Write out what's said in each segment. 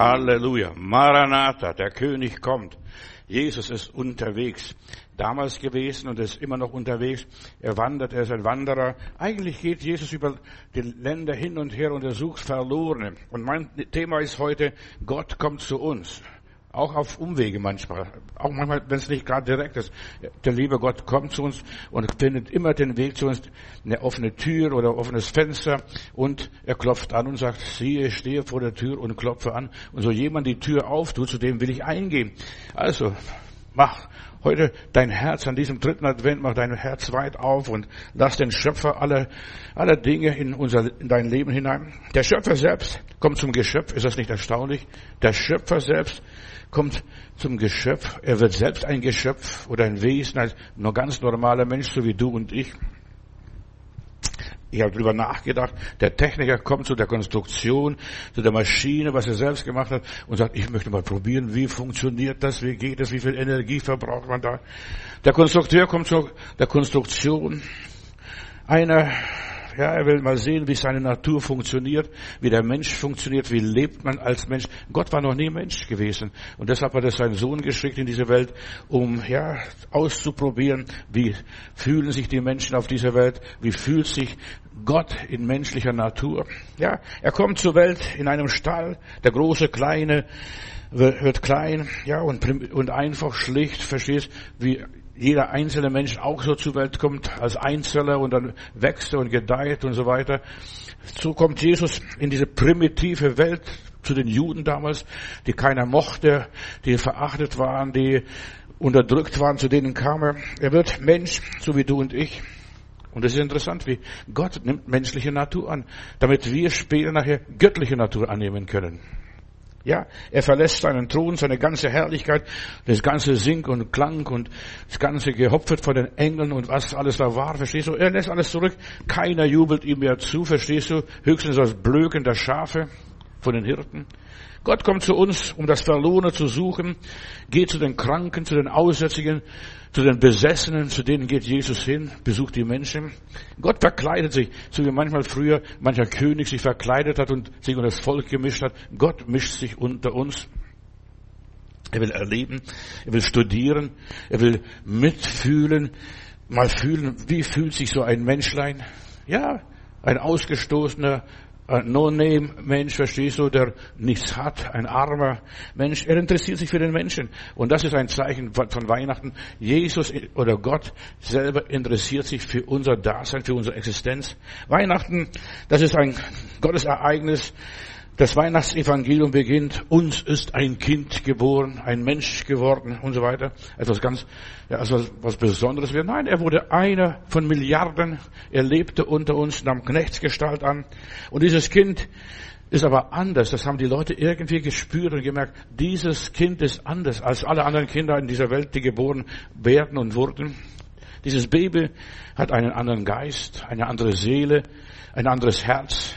Halleluja. Maranatha, der König kommt. Jesus ist unterwegs. Damals gewesen und ist immer noch unterwegs. Er wandert, er ist ein Wanderer. Eigentlich geht Jesus über die Länder hin und her und er sucht Verlorene. Und mein Thema ist heute, Gott kommt zu uns. Auch auf Umwege manchmal. Auch manchmal, wenn es nicht gerade direkt ist. Der liebe Gott kommt zu uns und findet immer den Weg zu uns. Eine offene Tür oder offenes Fenster. Und er klopft an und sagt, siehe, ich stehe vor der Tür und klopfe an. Und so jemand die Tür auftut, zu dem will ich eingehen. Also, mach heute dein Herz an diesem dritten Advent, mach dein Herz weit auf und lass den Schöpfer aller, aller Dinge in unser, in dein Leben hinein. Der Schöpfer selbst kommt zum Geschöpf. Ist das nicht erstaunlich? Der Schöpfer selbst kommt zum Geschöpf. Er wird selbst ein Geschöpf oder ein Wesen, als nur ganz normaler Mensch, so wie du und ich. Ich habe darüber nachgedacht. Der Techniker kommt zu der Konstruktion, zu der Maschine, was er selbst gemacht hat, und sagt, ich möchte mal probieren, wie funktioniert das, wie geht das, wie viel Energie verbraucht man da. Der Konstrukteur kommt zu der Konstruktion. Einer ja, er will mal sehen, wie seine Natur funktioniert, wie der Mensch funktioniert, wie lebt man als Mensch. Gott war noch nie Mensch gewesen. Und deshalb hat er seinen Sohn geschickt in diese Welt, um, ja, auszuprobieren, wie fühlen sich die Menschen auf dieser Welt, wie fühlt sich Gott in menschlicher Natur. Ja, er kommt zur Welt in einem Stall, der große, kleine, wird klein, ja, und, und einfach schlicht, verstehst, wie jeder einzelne Mensch auch so zur Welt kommt als Einzeller und dann wächst und gedeiht und so weiter. So kommt Jesus in diese primitive Welt zu den Juden damals, die keiner mochte, die verachtet waren, die unterdrückt waren, zu denen kam er. Er wird Mensch, so wie du und ich. Und es ist interessant, wie Gott nimmt menschliche Natur an, damit wir später nachher göttliche Natur annehmen können. Ja, er verlässt seinen Thron, seine ganze Herrlichkeit, das ganze Sing und Klang und das ganze gehopfert von den Engeln und was alles da war, verstehst du? Er lässt alles zurück. Keiner jubelt ihm mehr zu, verstehst du? Höchstens das Blöken der Schafe von den Hirten. Gott kommt zu uns, um das Verlorene zu suchen, geht zu den Kranken, zu den Aussätzigen, zu den Besessenen, zu denen geht Jesus hin, besucht die Menschen. Gott verkleidet sich, so wie manchmal früher mancher König sich verkleidet hat und sich unter das Volk gemischt hat. Gott mischt sich unter uns. Er will erleben, er will studieren, er will mitfühlen, mal fühlen, wie fühlt sich so ein Menschlein? Ja, ein ausgestoßener, ein No-Name-Mensch, verstehst du, der nichts hat, ein armer Mensch. Er interessiert sich für den Menschen. Und das ist ein Zeichen von Weihnachten. Jesus oder Gott selber interessiert sich für unser Dasein, für unsere Existenz. Weihnachten, das ist ein Gottesereignis, das Weihnachtsevangelium beginnt, uns ist ein Kind geboren, ein Mensch geworden und so weiter. Etwas ganz, ja, also was Besonderes wird. Nein, er wurde einer von Milliarden. Er lebte unter uns, nahm Knechtsgestalt an. Und dieses Kind ist aber anders. Das haben die Leute irgendwie gespürt und gemerkt. Dieses Kind ist anders als alle anderen Kinder in dieser Welt, die geboren werden und wurden. Dieses Baby hat einen anderen Geist, eine andere Seele, ein anderes Herz.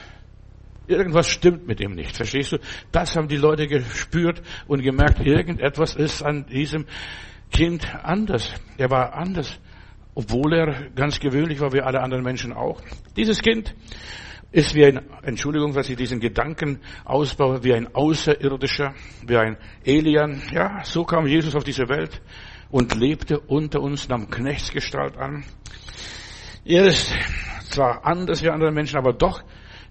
Irgendwas stimmt mit ihm nicht, verstehst du? Das haben die Leute gespürt und gemerkt, irgendetwas ist an diesem Kind anders. Er war anders, obwohl er ganz gewöhnlich war, wie alle anderen Menschen auch. Dieses Kind ist wie ein, Entschuldigung, dass ich diesen Gedanken ausbaue, wie ein Außerirdischer, wie ein Alien. Ja, so kam Jesus auf diese Welt und lebte unter uns, nahm Knechtsgestalt an. Er ist zwar anders wie andere Menschen, aber doch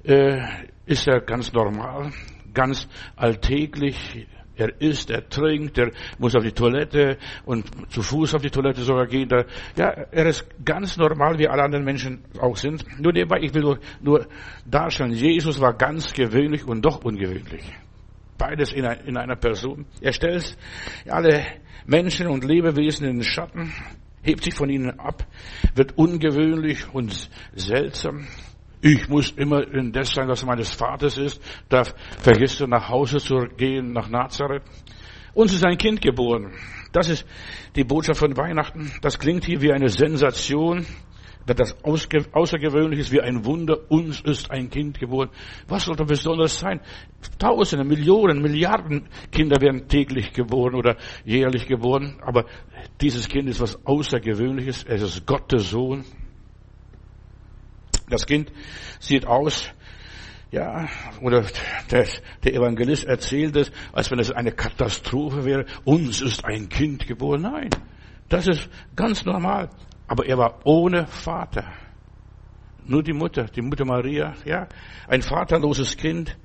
äh, ist er ganz normal, ganz alltäglich. Er isst, er trinkt, er muss auf die Toilette und zu Fuß auf die Toilette sogar gehen. Ja, er ist ganz normal, wie alle anderen Menschen auch sind. Nur nebenbei, ich will nur, darstellen, Jesus war ganz gewöhnlich und doch ungewöhnlich. Beides in einer Person. Er stellt alle Menschen und Lebewesen in den Schatten, hebt sich von ihnen ab, wird ungewöhnlich und seltsam. Ich muss immer in das sein, was meines Vaters ist. Da vergisst du nach Hause zu gehen, nach Nazareth. Uns ist ein Kind geboren. Das ist die Botschaft von Weihnachten. Das klingt hier wie eine Sensation. Das außergewöhnlich ist wie ein Wunder. Uns ist ein Kind geboren. Was soll da besonders sein? Tausende, Millionen, Milliarden Kinder werden täglich geboren oder jährlich geboren. Aber dieses Kind ist was Außergewöhnliches. Es ist Gottes Sohn. Das Kind sieht aus, Ja, oder der, der Evangelist erzählt es, als wenn es eine Katastrophe wäre. Uns ist ein Kind geboren. Nein, das ist ganz normal. Aber er war ohne Vater. Nur die Mutter, die Mutter Maria, ja, ein vaterloses Kind.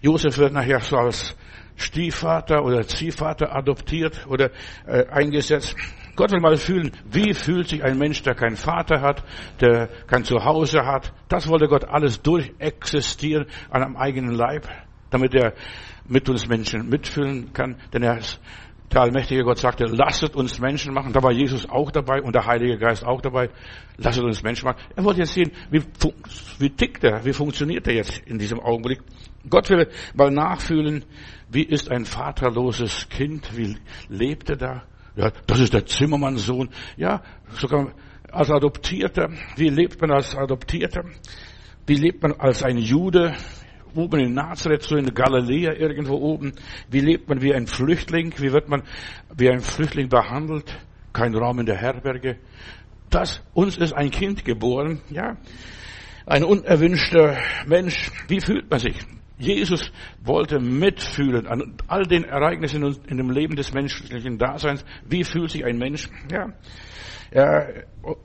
Josef wird nachher so als Stiefvater oder Ziehvater adoptiert oder äh, eingesetzt. Gott will mal fühlen, wie fühlt sich ein Mensch, der keinen Vater hat, der kein Zuhause hat. Das wollte Gott alles durchexistieren an einem eigenen Leib, damit er mit uns Menschen mitfühlen kann. Denn er ist der allmächtige Gott sagte, lasset uns Menschen machen. Da war Jesus auch dabei und der Heilige Geist auch dabei. Lasset uns Menschen machen. Er wollte jetzt sehen, wie, wie tickt er, wie funktioniert er jetzt in diesem Augenblick. Gott will mal nachfühlen, wie ist ein vaterloses Kind, wie lebt er da? Ja, das ist der Zimmermannssohn. Ja, sogar als Adoptierter. Wie lebt man als Adoptierter? Wie lebt man als ein Jude? Oben in Nazareth, so in Galiläa irgendwo oben. Wie lebt man wie ein Flüchtling? Wie wird man wie ein Flüchtling behandelt? Kein Raum in der Herberge. Das, uns ist ein Kind geboren, ja. Ein unerwünschter Mensch. Wie fühlt man sich? Jesus wollte mitfühlen an all den Ereignissen in dem Leben des menschlichen Daseins. Wie fühlt sich ein Mensch? Ja. Ja,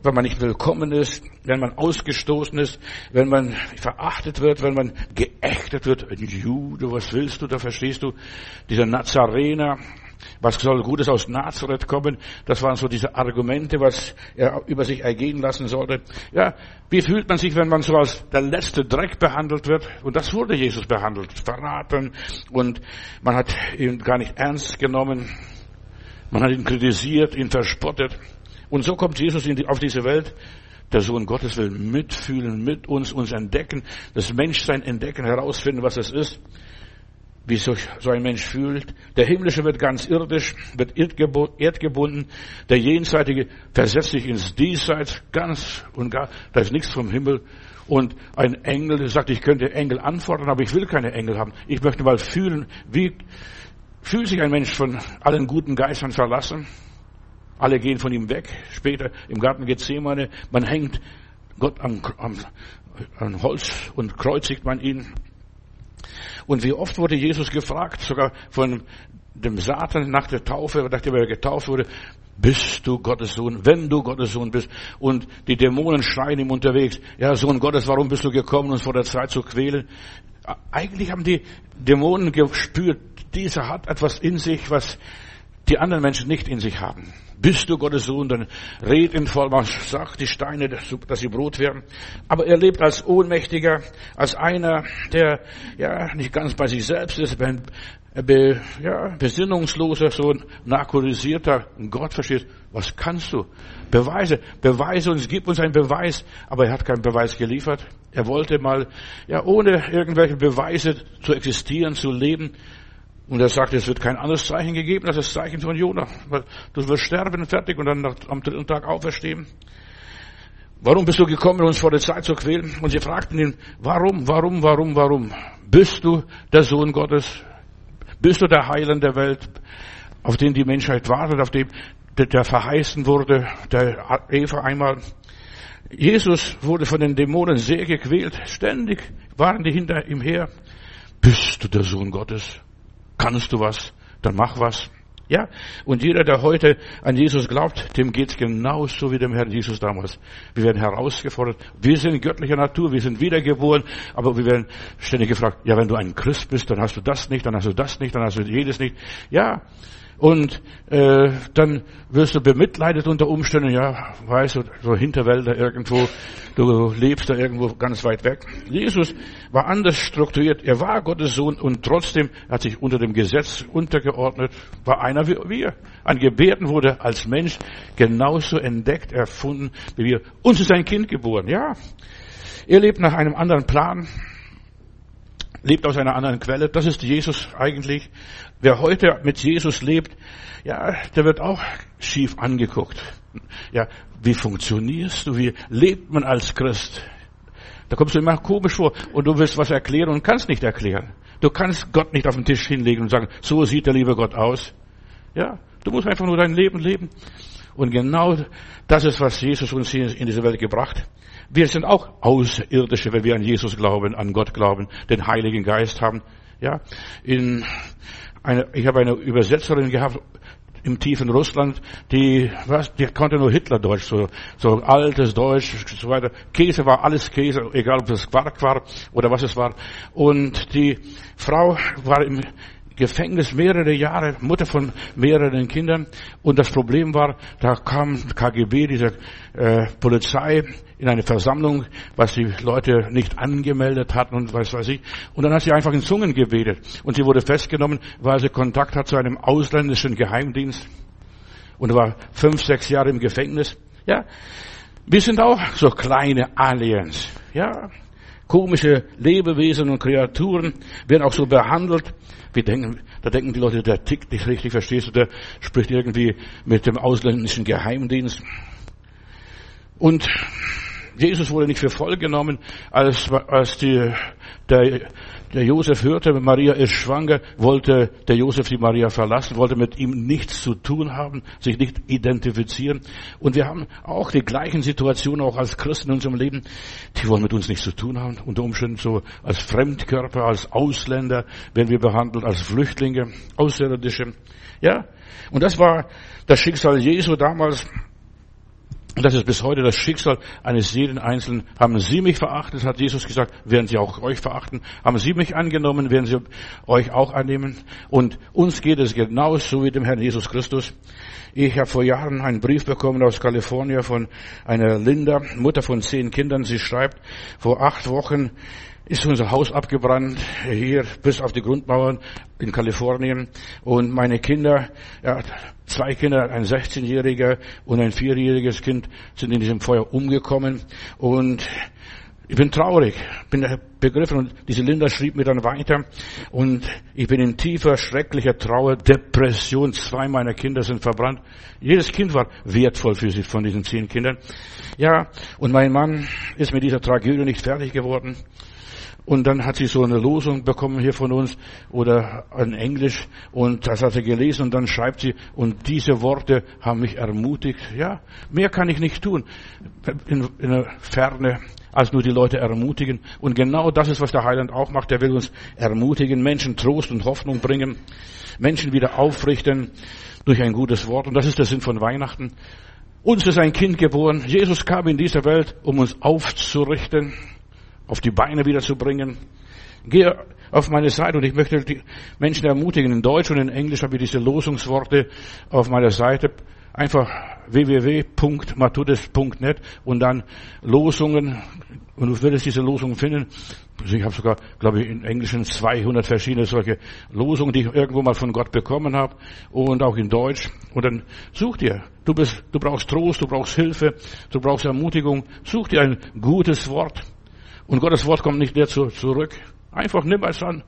wenn man nicht willkommen ist, wenn man ausgestoßen ist, wenn man verachtet wird, wenn man geächtet wird. Jude, was willst du? Da verstehst du, dieser Nazarener, was soll Gutes aus Nazareth kommen? Das waren so diese Argumente, was er über sich ergehen lassen sollte. Ja, wie fühlt man sich, wenn man so als der letzte Dreck behandelt wird? Und das wurde Jesus behandelt, verraten und man hat ihn gar nicht ernst genommen. Man hat ihn kritisiert, ihn verspottet. Und so kommt Jesus auf diese Welt. Der Sohn Gottes will mitfühlen, mit uns, uns entdecken, das Menschsein entdecken, herausfinden, was es ist wie sich so ein Mensch fühlt. Der Himmlische wird ganz irdisch, wird erdgebunden. Der Jenseitige versetzt sich ins Diesseits ganz und gar. Da ist nichts vom Himmel. Und ein Engel sagt, ich könnte Engel antworten, aber ich will keine Engel haben. Ich möchte mal fühlen, wie fühlt sich ein Mensch von allen guten Geistern verlassen? Alle gehen von ihm weg. Später im Garten Gethsemane, man hängt Gott am, am, am Holz und kreuzigt man ihn. Und wie oft wurde Jesus gefragt, sogar von dem Satan nach der Taufe, nachdem er getauft wurde, bist du Gottes Sohn, wenn du Gottes Sohn bist. Und die Dämonen schreien ihm unterwegs, ja, Sohn Gottes, warum bist du gekommen, uns vor der Zeit zu quälen? Eigentlich haben die Dämonen gespürt, dieser hat etwas in sich, was die anderen Menschen nicht in sich haben. Bist du Gottes Sohn, dann red in Vollmacht, sag die Steine, dass sie Brot werden. Aber er lebt als Ohnmächtiger, als einer, der ja nicht ganz bei sich selbst ist, ein be, ja, besinnungsloser, so ein narkotisierter Gott versteht. Was kannst du? Beweise, beweise uns, gib uns einen Beweis. Aber er hat keinen Beweis geliefert. Er wollte mal, ja, ohne irgendwelche Beweise zu existieren, zu leben, und er sagt, es wird kein anderes Zeichen gegeben als das Zeichen von Jona. Du wirst sterben, fertig, und dann am dritten Tag auferstehen. Warum bist du gekommen, uns vor der Zeit zu quälen? Und sie fragten ihn, warum, warum, warum, warum? Bist du der Sohn Gottes? Bist du der Heiland der Welt, auf den die Menschheit wartet, auf den der verheißen wurde, der Eva einmal? Jesus wurde von den Dämonen sehr gequält. Ständig waren die hinter ihm her. Bist du der Sohn Gottes? Kannst du was? Dann mach was. Ja, und jeder, der heute an Jesus glaubt, dem geht's genauso wie dem Herrn Jesus damals. Wir werden herausgefordert. Wir sind göttlicher Natur, wir sind wiedergeboren, aber wir werden ständig gefragt, ja, wenn du ein Christ bist, dann hast du das nicht, dann hast du das nicht, dann hast du jedes nicht. Ja, und äh, dann wirst du bemitleidet unter Umständen, ja, weißt du, so Hinterwälder irgendwo, du lebst da irgendwo ganz weit weg. Jesus war anders strukturiert, er war Gottes Sohn und trotzdem hat sich unter dem Gesetz untergeordnet, war einer wie wir. An Gebärden wurde als Mensch genauso entdeckt, erfunden wie wir. Uns ist ein Kind geboren, ja. Er lebt nach einem anderen Plan, lebt aus einer anderen Quelle. Das ist Jesus eigentlich. Wer heute mit Jesus lebt, ja, der wird auch schief angeguckt. Ja, wie funktionierst du? Wie lebt man als Christ? Da kommst du immer komisch vor und du willst was erklären und kannst nicht erklären. Du kannst Gott nicht auf den Tisch hinlegen und sagen, so sieht der liebe Gott aus. Ja, du musst einfach nur dein Leben leben. Und genau das ist, was Jesus uns hier in diese Welt gebracht. Wir sind auch Außerirdische, wenn wir an Jesus glauben, an Gott glauben, den Heiligen Geist haben. Ja, in eine, ich habe eine Übersetzerin gehabt im tiefen Russland, die, was, die konnte nur Hitlerdeutsch, so, so altes Deutsch, so weiter. Käse war alles Käse, egal ob es Quark war oder was es war. Und die Frau war im Gefängnis mehrere Jahre, Mutter von mehreren Kindern. Und das Problem war, da kam KGB, diese äh, Polizei, in eine Versammlung, was die Leute nicht angemeldet hatten und was weiß ich. Und dann hat sie einfach in Zungen gebetet. Und sie wurde festgenommen, weil sie Kontakt hat zu einem ausländischen Geheimdienst. Und war fünf, sechs Jahre im Gefängnis. Ja. Wir sind auch so kleine Aliens. Ja komische Lebewesen und Kreaturen werden auch so behandelt. Wir denken, da denken die Leute, der tickt nicht richtig, verstehst du, der spricht irgendwie mit dem ausländischen Geheimdienst. Und Jesus wurde nicht für voll genommen, als, als die, der, der Josef hörte, Maria ist schwanger, wollte der Josef die Maria verlassen, wollte mit ihm nichts zu tun haben, sich nicht identifizieren. Und wir haben auch die gleichen Situationen auch als Christen in unserem Leben. Die wollen mit uns nichts zu tun haben. Unter Umständen so als Fremdkörper, als Ausländer werden wir behandelt, als Flüchtlinge, Außerirdische. Ja. Und das war das Schicksal Jesu damals. Und das ist bis heute das Schicksal eines jeden Einzelnen. Haben Sie mich verachtet, hat Jesus gesagt, werden Sie auch euch verachten. Haben Sie mich angenommen, werden Sie euch auch annehmen. Und uns geht es genauso wie dem Herrn Jesus Christus. Ich habe vor Jahren einen Brief bekommen aus Kalifornien von einer Linda, Mutter von zehn Kindern. Sie schreibt, vor acht Wochen ist unser Haus abgebrannt, hier bis auf die Grundmauern in Kalifornien. Und meine Kinder, ja, zwei Kinder, ein 16-jähriger und ein vierjähriges Kind sind in diesem Feuer umgekommen. Und ich bin traurig, bin begriffen und diese Linda schrieb mir dann weiter und ich bin in tiefer, schrecklicher Trauer, Depression. Zwei meiner Kinder sind verbrannt. Jedes Kind war wertvoll für sie von diesen zehn Kindern. Ja, und mein Mann ist mit dieser Tragödie nicht fertig geworden. Und dann hat sie so eine Losung bekommen hier von uns oder in Englisch und das hat sie gelesen und dann schreibt sie, und diese Worte haben mich ermutigt. Ja, mehr kann ich nicht tun in, in der Ferne, als nur die Leute ermutigen. Und genau das ist, was der Heiland auch macht. Er will uns ermutigen, Menschen Trost und Hoffnung bringen, Menschen wieder aufrichten durch ein gutes Wort. Und das ist der Sinn von Weihnachten. Uns ist ein Kind geboren. Jesus kam in diese Welt, um uns aufzurichten auf die Beine wieder zu. Gehe auf meine Seite und ich möchte die Menschen ermutigen. In Deutsch und in Englisch habe ich diese Losungsworte auf meiner Seite. Einfach www.matudes.net und dann Losungen. Und du würdest diese Losungen finden. Also ich habe sogar, glaube ich, in Englischen 200 verschiedene solche Losungen, die ich irgendwo mal von Gott bekommen habe und auch in Deutsch. Und dann such dir. Du bist, du brauchst Trost, du brauchst Hilfe, du brauchst Ermutigung. Such dir ein gutes Wort. Und Gottes Wort kommt nicht leer zurück. Einfach nimm es an.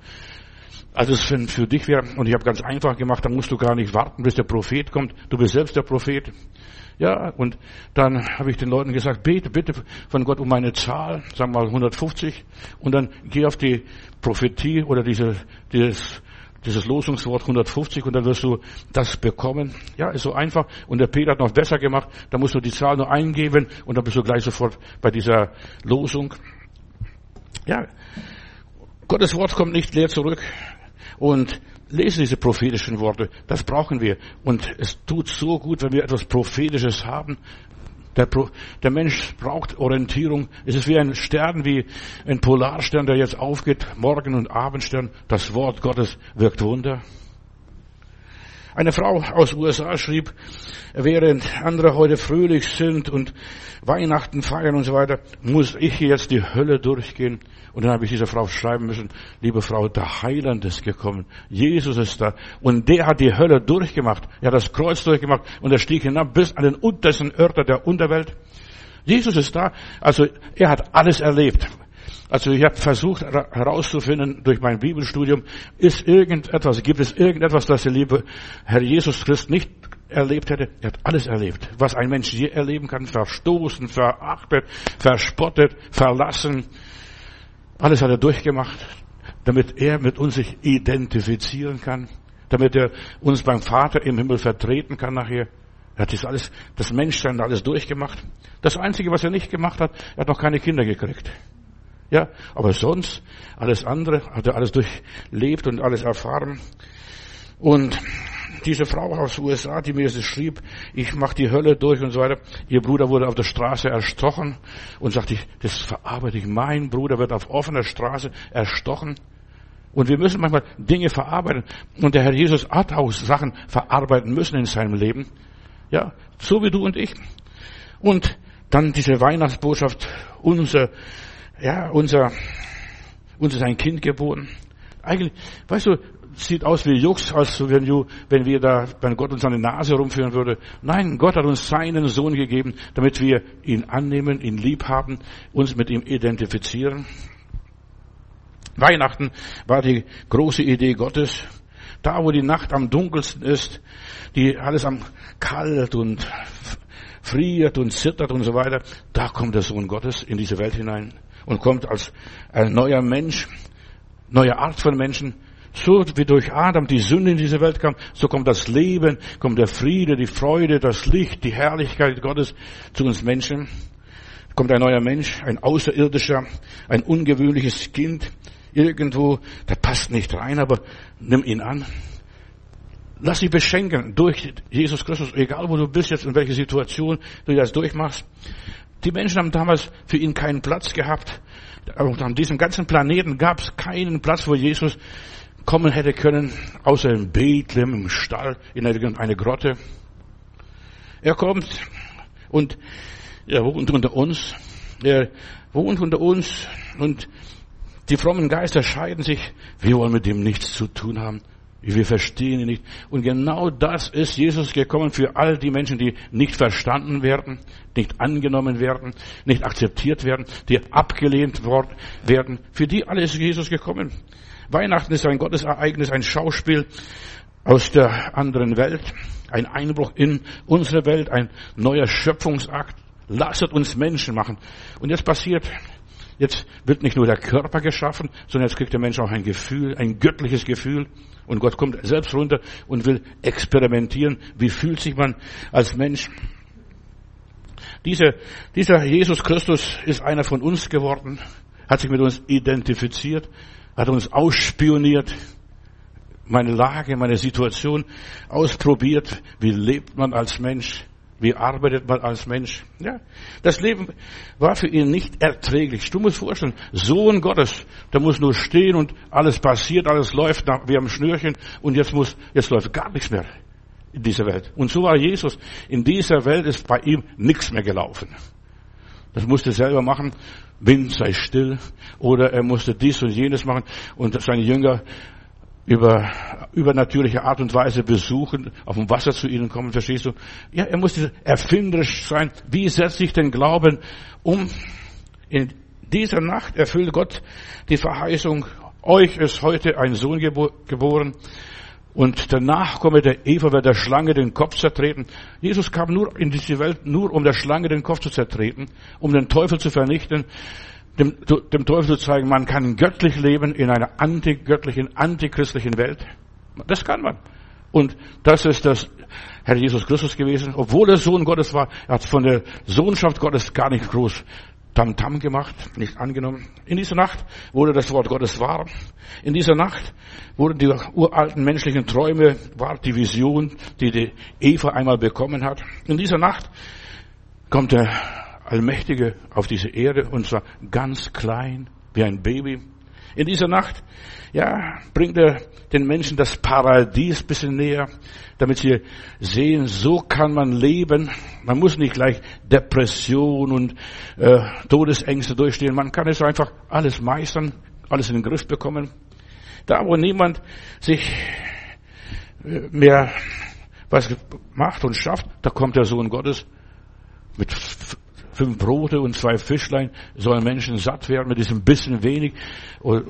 Also es für dich wäre, und ich habe ganz einfach gemacht, da musst du gar nicht warten, bis der Prophet kommt. Du bist selbst der Prophet. Ja, und dann habe ich den Leuten gesagt, bete bitte von Gott um eine Zahl, sagen wir mal 150, und dann geh auf die Prophetie oder diese, dieses, dieses Losungswort 150 und dann wirst du das bekommen. Ja, ist so einfach. Und der Peter hat noch besser gemacht, da musst du die Zahl nur eingeben und dann bist du gleich sofort bei dieser Losung. Ja, Gottes Wort kommt nicht leer zurück. Und lese diese prophetischen Worte. Das brauchen wir. Und es tut so gut, wenn wir etwas Prophetisches haben. Der, Pro, der Mensch braucht Orientierung. Es ist wie ein Stern, wie ein Polarstern, der jetzt aufgeht, Morgen- und Abendstern. Das Wort Gottes wirkt Wunder. Eine Frau aus USA schrieb, während andere heute fröhlich sind und Weihnachten feiern und so weiter, muss ich jetzt die Hölle durchgehen. Und dann habe ich dieser Frau schreiben müssen, liebe Frau, der Heiland ist gekommen. Jesus ist da. Und der hat die Hölle durchgemacht. Er hat das Kreuz durchgemacht und er stieg hinab bis an den untersten Örter der Unterwelt. Jesus ist da. Also er hat alles erlebt. Also ich habe versucht herauszufinden durch mein Bibelstudium, ist irgendetwas, gibt es irgendetwas, das der liebe Herr Jesus Christ nicht erlebt hätte? Er hat alles erlebt, was ein Mensch je erleben kann, verstoßen, verachtet, verspottet, verlassen. Alles hat er durchgemacht, damit er mit uns sich identifizieren kann. damit er uns beim Vater im Himmel vertreten kann nachher. Er hat das alles, das Menschsein alles durchgemacht. Das Einzige, was er nicht gemacht hat, er hat noch keine Kinder gekriegt. Ja, aber sonst, alles andere, hat er alles durchlebt und alles erfahren. Und diese Frau aus USA, die mir das schrieb, ich mache die Hölle durch und so weiter. Ihr Bruder wurde auf der Straße erstochen und sagte ich, das verarbeite ich. Mein Bruder wird auf offener Straße erstochen. Und wir müssen manchmal Dinge verarbeiten. Und der Herr Jesus hat auch Sachen verarbeiten müssen in seinem Leben. Ja, so wie du und ich. Und dann diese Weihnachtsbotschaft, unser, ja, unser, uns ist ein Kind geboren. Eigentlich, weißt du, sieht aus wie Jux, als wenn, du, wenn wir da, wenn Gott uns an die Nase rumführen würde. Nein, Gott hat uns seinen Sohn gegeben, damit wir ihn annehmen, ihn lieb haben, uns mit ihm identifizieren. Weihnachten war die große Idee Gottes. Da, wo die Nacht am dunkelsten ist, die alles am kalt und friert und zittert und so weiter, da kommt der Sohn Gottes in diese Welt hinein und kommt als ein neuer Mensch, neue Art von Menschen. So wie durch Adam die Sünde in diese Welt kam, so kommt das Leben, kommt der Friede, die Freude, das Licht, die Herrlichkeit Gottes zu uns Menschen. Kommt ein neuer Mensch, ein Außerirdischer, ein ungewöhnliches Kind, irgendwo, der passt nicht rein, aber nimm ihn an. Lass dich beschenken durch Jesus Christus, egal wo du bist jetzt, in welcher Situation du das durchmachst. Die Menschen haben damals für ihn keinen Platz gehabt. Und an diesem ganzen Planeten gab es keinen Platz, wo Jesus kommen hätte können, außer in Bethlehem, im Stall, in irgendeine Grotte. Er kommt und er wohnt unter uns. Er wohnt unter uns und die frommen Geister scheiden sich. Wir wollen mit dem nichts zu tun haben. Wir verstehen ihn nicht. Und genau das ist Jesus gekommen für all die Menschen, die nicht verstanden werden, nicht angenommen werden, nicht akzeptiert werden, die abgelehnt werden. Für die alle ist Jesus gekommen. Weihnachten ist ein Gottesereignis, ein Schauspiel aus der anderen Welt, ein Einbruch in unsere Welt, ein neuer Schöpfungsakt. Lasset uns Menschen machen. Und jetzt passiert Jetzt wird nicht nur der Körper geschaffen, sondern jetzt kriegt der Mensch auch ein Gefühl, ein göttliches Gefühl. Und Gott kommt selbst runter und will experimentieren. Wie fühlt sich man als Mensch? Dieser, dieser Jesus Christus ist einer von uns geworden, hat sich mit uns identifiziert, hat uns ausspioniert, meine Lage, meine Situation ausprobiert. Wie lebt man als Mensch? Wie arbeitet man als Mensch? Ja, das Leben war für ihn nicht erträglich. Du musst vorstellen, Sohn Gottes, der muss nur stehen und alles passiert, alles läuft wie am Schnürchen und jetzt muss, jetzt läuft gar nichts mehr in dieser Welt. Und so war Jesus. In dieser Welt ist bei ihm nichts mehr gelaufen. Das musste er selber machen. Wind sei still. Oder er musste dies und jenes machen. Und seine Jünger über übernatürliche Art und Weise besuchen, auf dem Wasser zu ihnen kommen, verstehst du? Ja, er musste erfinderisch sein. Wie setzt sich den Glauben um? In dieser Nacht erfüllt Gott die Verheißung, euch ist heute ein Sohn geboren und der Nachkomme der Eva wird der Schlange den Kopf zertreten. Jesus kam nur in diese Welt, nur um der Schlange den Kopf zu zertreten, um den Teufel zu vernichten dem, dem Teufel zu zeigen, man kann göttlich leben in einer antigöttlichen, antichristlichen Welt. Das kann man. Und das ist das Herr Jesus Christus gewesen. Obwohl er Sohn Gottes war, er hat von der Sohnschaft Gottes gar nicht groß Tamtam gemacht, nicht angenommen. In dieser Nacht wurde das Wort Gottes wahr. In dieser Nacht wurden die uralten menschlichen Träume wahr, die Vision, die die Eva einmal bekommen hat. In dieser Nacht kommt der Allmächtige auf diese Erde und zwar ganz klein, wie ein Baby. In dieser Nacht, ja, bringt er den Menschen das Paradies bisschen näher, damit sie sehen, so kann man leben. Man muss nicht gleich Depression und äh, Todesängste durchstehen. Man kann es einfach alles meistern, alles in den Griff bekommen. Da, wo niemand sich äh, mehr was macht und schafft, da kommt der Sohn Gottes mit fünf Brote und zwei Fischlein sollen Menschen satt werden mit diesem bisschen wenig oder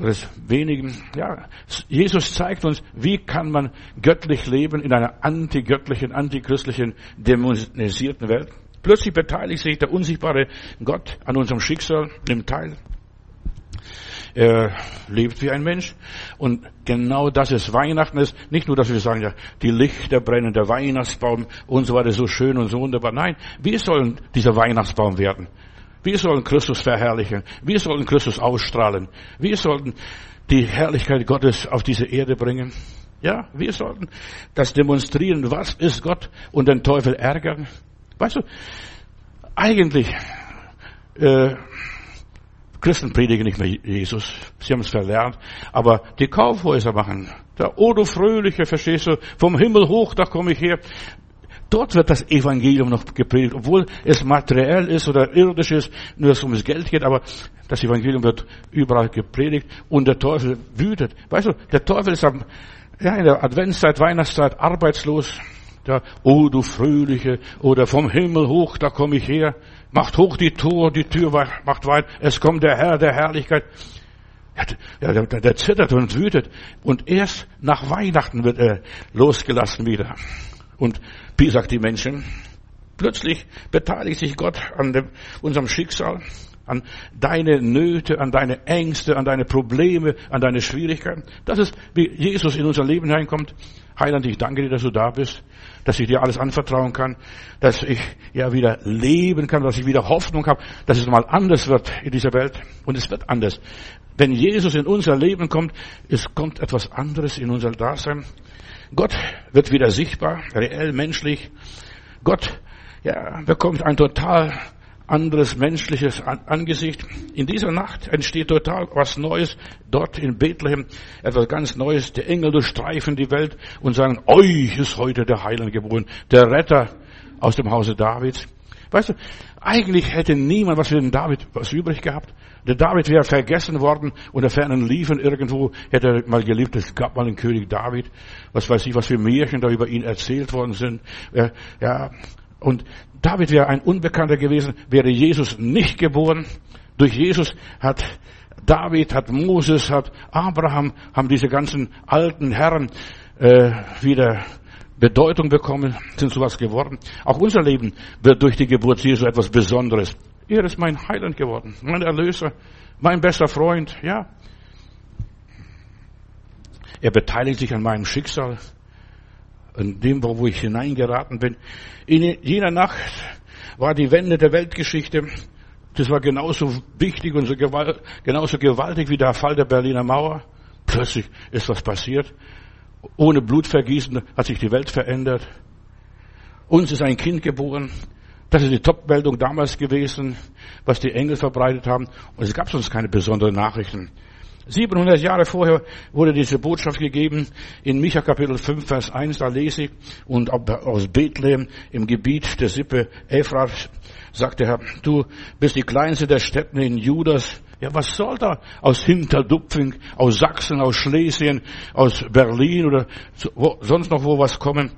wenigen. Ja, Jesus zeigt uns, wie kann man göttlich leben in einer antigöttlichen, antichristlichen, dämonisierten Welt. Plötzlich beteiligt sich der unsichtbare Gott an unserem Schicksal, nimmt teil. Er lebt wie ein Mensch. Und genau das ist Weihnachten ist. Nicht nur, dass wir sagen, ja, die Lichter brennen, der Weihnachtsbaum und so weiter, so schön und so wunderbar. Nein, wir sollen dieser Weihnachtsbaum werden. Wir sollen Christus verherrlichen. Wir sollen Christus ausstrahlen. Wir sollten die Herrlichkeit Gottes auf diese Erde bringen. Ja, wir sollten das demonstrieren. Was ist Gott und den Teufel ärgern? Weißt du, eigentlich, äh, Christen predigen nicht mehr Jesus. Sie haben es verlernt. Aber die Kaufhäuser machen. Oh du Fröhliche, verstehst du? Vom Himmel hoch, da komme ich her. Dort wird das Evangelium noch gepredigt, obwohl es materiell ist oder irdisch ist, nur es um das Geld geht, aber das Evangelium wird überall gepredigt und der Teufel wütet. Weißt du, der Teufel ist am, ja, in der Adventszeit, Weihnachtszeit arbeitslos. Da, oh du Fröhliche, oder vom Himmel hoch, da komme ich her. Macht hoch die Tür, die Tür macht weit. Es kommt der Herr der Herrlichkeit. Der, der, der zittert und wütet. Und erst nach Weihnachten wird er losgelassen wieder. Und wie sagt die Menschen? Plötzlich beteiligt sich Gott an dem, unserem Schicksal an deine Nöte, an deine Ängste, an deine Probleme, an deine Schwierigkeiten. Das ist, wie Jesus in unser Leben hineinkommt. Heiland, ich danke dir, dass du da bist, dass ich dir alles anvertrauen kann, dass ich ja wieder leben kann, dass ich wieder Hoffnung habe, dass es mal anders wird in dieser Welt. Und es wird anders. Wenn Jesus in unser Leben kommt, es kommt etwas anderes in unser Dasein. Gott wird wieder sichtbar, reell, menschlich. Gott ja, bekommt ein total anderes menschliches Angesicht. In dieser Nacht entsteht total was Neues dort in Bethlehem, etwas ganz Neues. Die Engel durchstreifen die Welt und sagen, euch ist heute der Heiland geboren, der Retter aus dem Hause Davids. Weißt du, eigentlich hätte niemand was für den David was übrig gehabt. Der David wäre vergessen worden und der fernen Liefen irgendwo hätte er mal gelebt. Es gab mal einen König David. Was weiß ich, was für Märchen da über ihn erzählt worden sind. Ja, und David wäre ein Unbekannter gewesen, wäre Jesus nicht geboren. Durch Jesus hat David, hat Moses, hat Abraham, haben diese ganzen alten Herren äh, wieder Bedeutung bekommen, sind sowas geworden. Auch unser Leben wird durch die Geburt Jesu etwas Besonderes. Er ist mein Heiland geworden, mein Erlöser, mein bester Freund, ja. Er beteiligt sich an meinem Schicksal in dem, wo ich hineingeraten bin. In jener Nacht war die Wende der Weltgeschichte. Das war genauso wichtig und so gewalt, genauso gewaltig wie der Fall der Berliner Mauer. Plötzlich ist was passiert. Ohne Blutvergießen hat sich die Welt verändert. Uns ist ein Kind geboren. Das ist die Top-Meldung damals gewesen, was die Engel verbreitet haben. Und es gab sonst keine besonderen Nachrichten. 700 Jahre vorher wurde diese Botschaft gegeben in Micha Kapitel 5, Vers 1, da lese ich, und aus Bethlehem im Gebiet der Sippe Ephrat sagte Herr, du bist die kleinste der Städten in Judas. Ja, was soll da aus Hinterdupfing, aus Sachsen, aus Schlesien, aus Berlin oder sonst noch wo was kommen?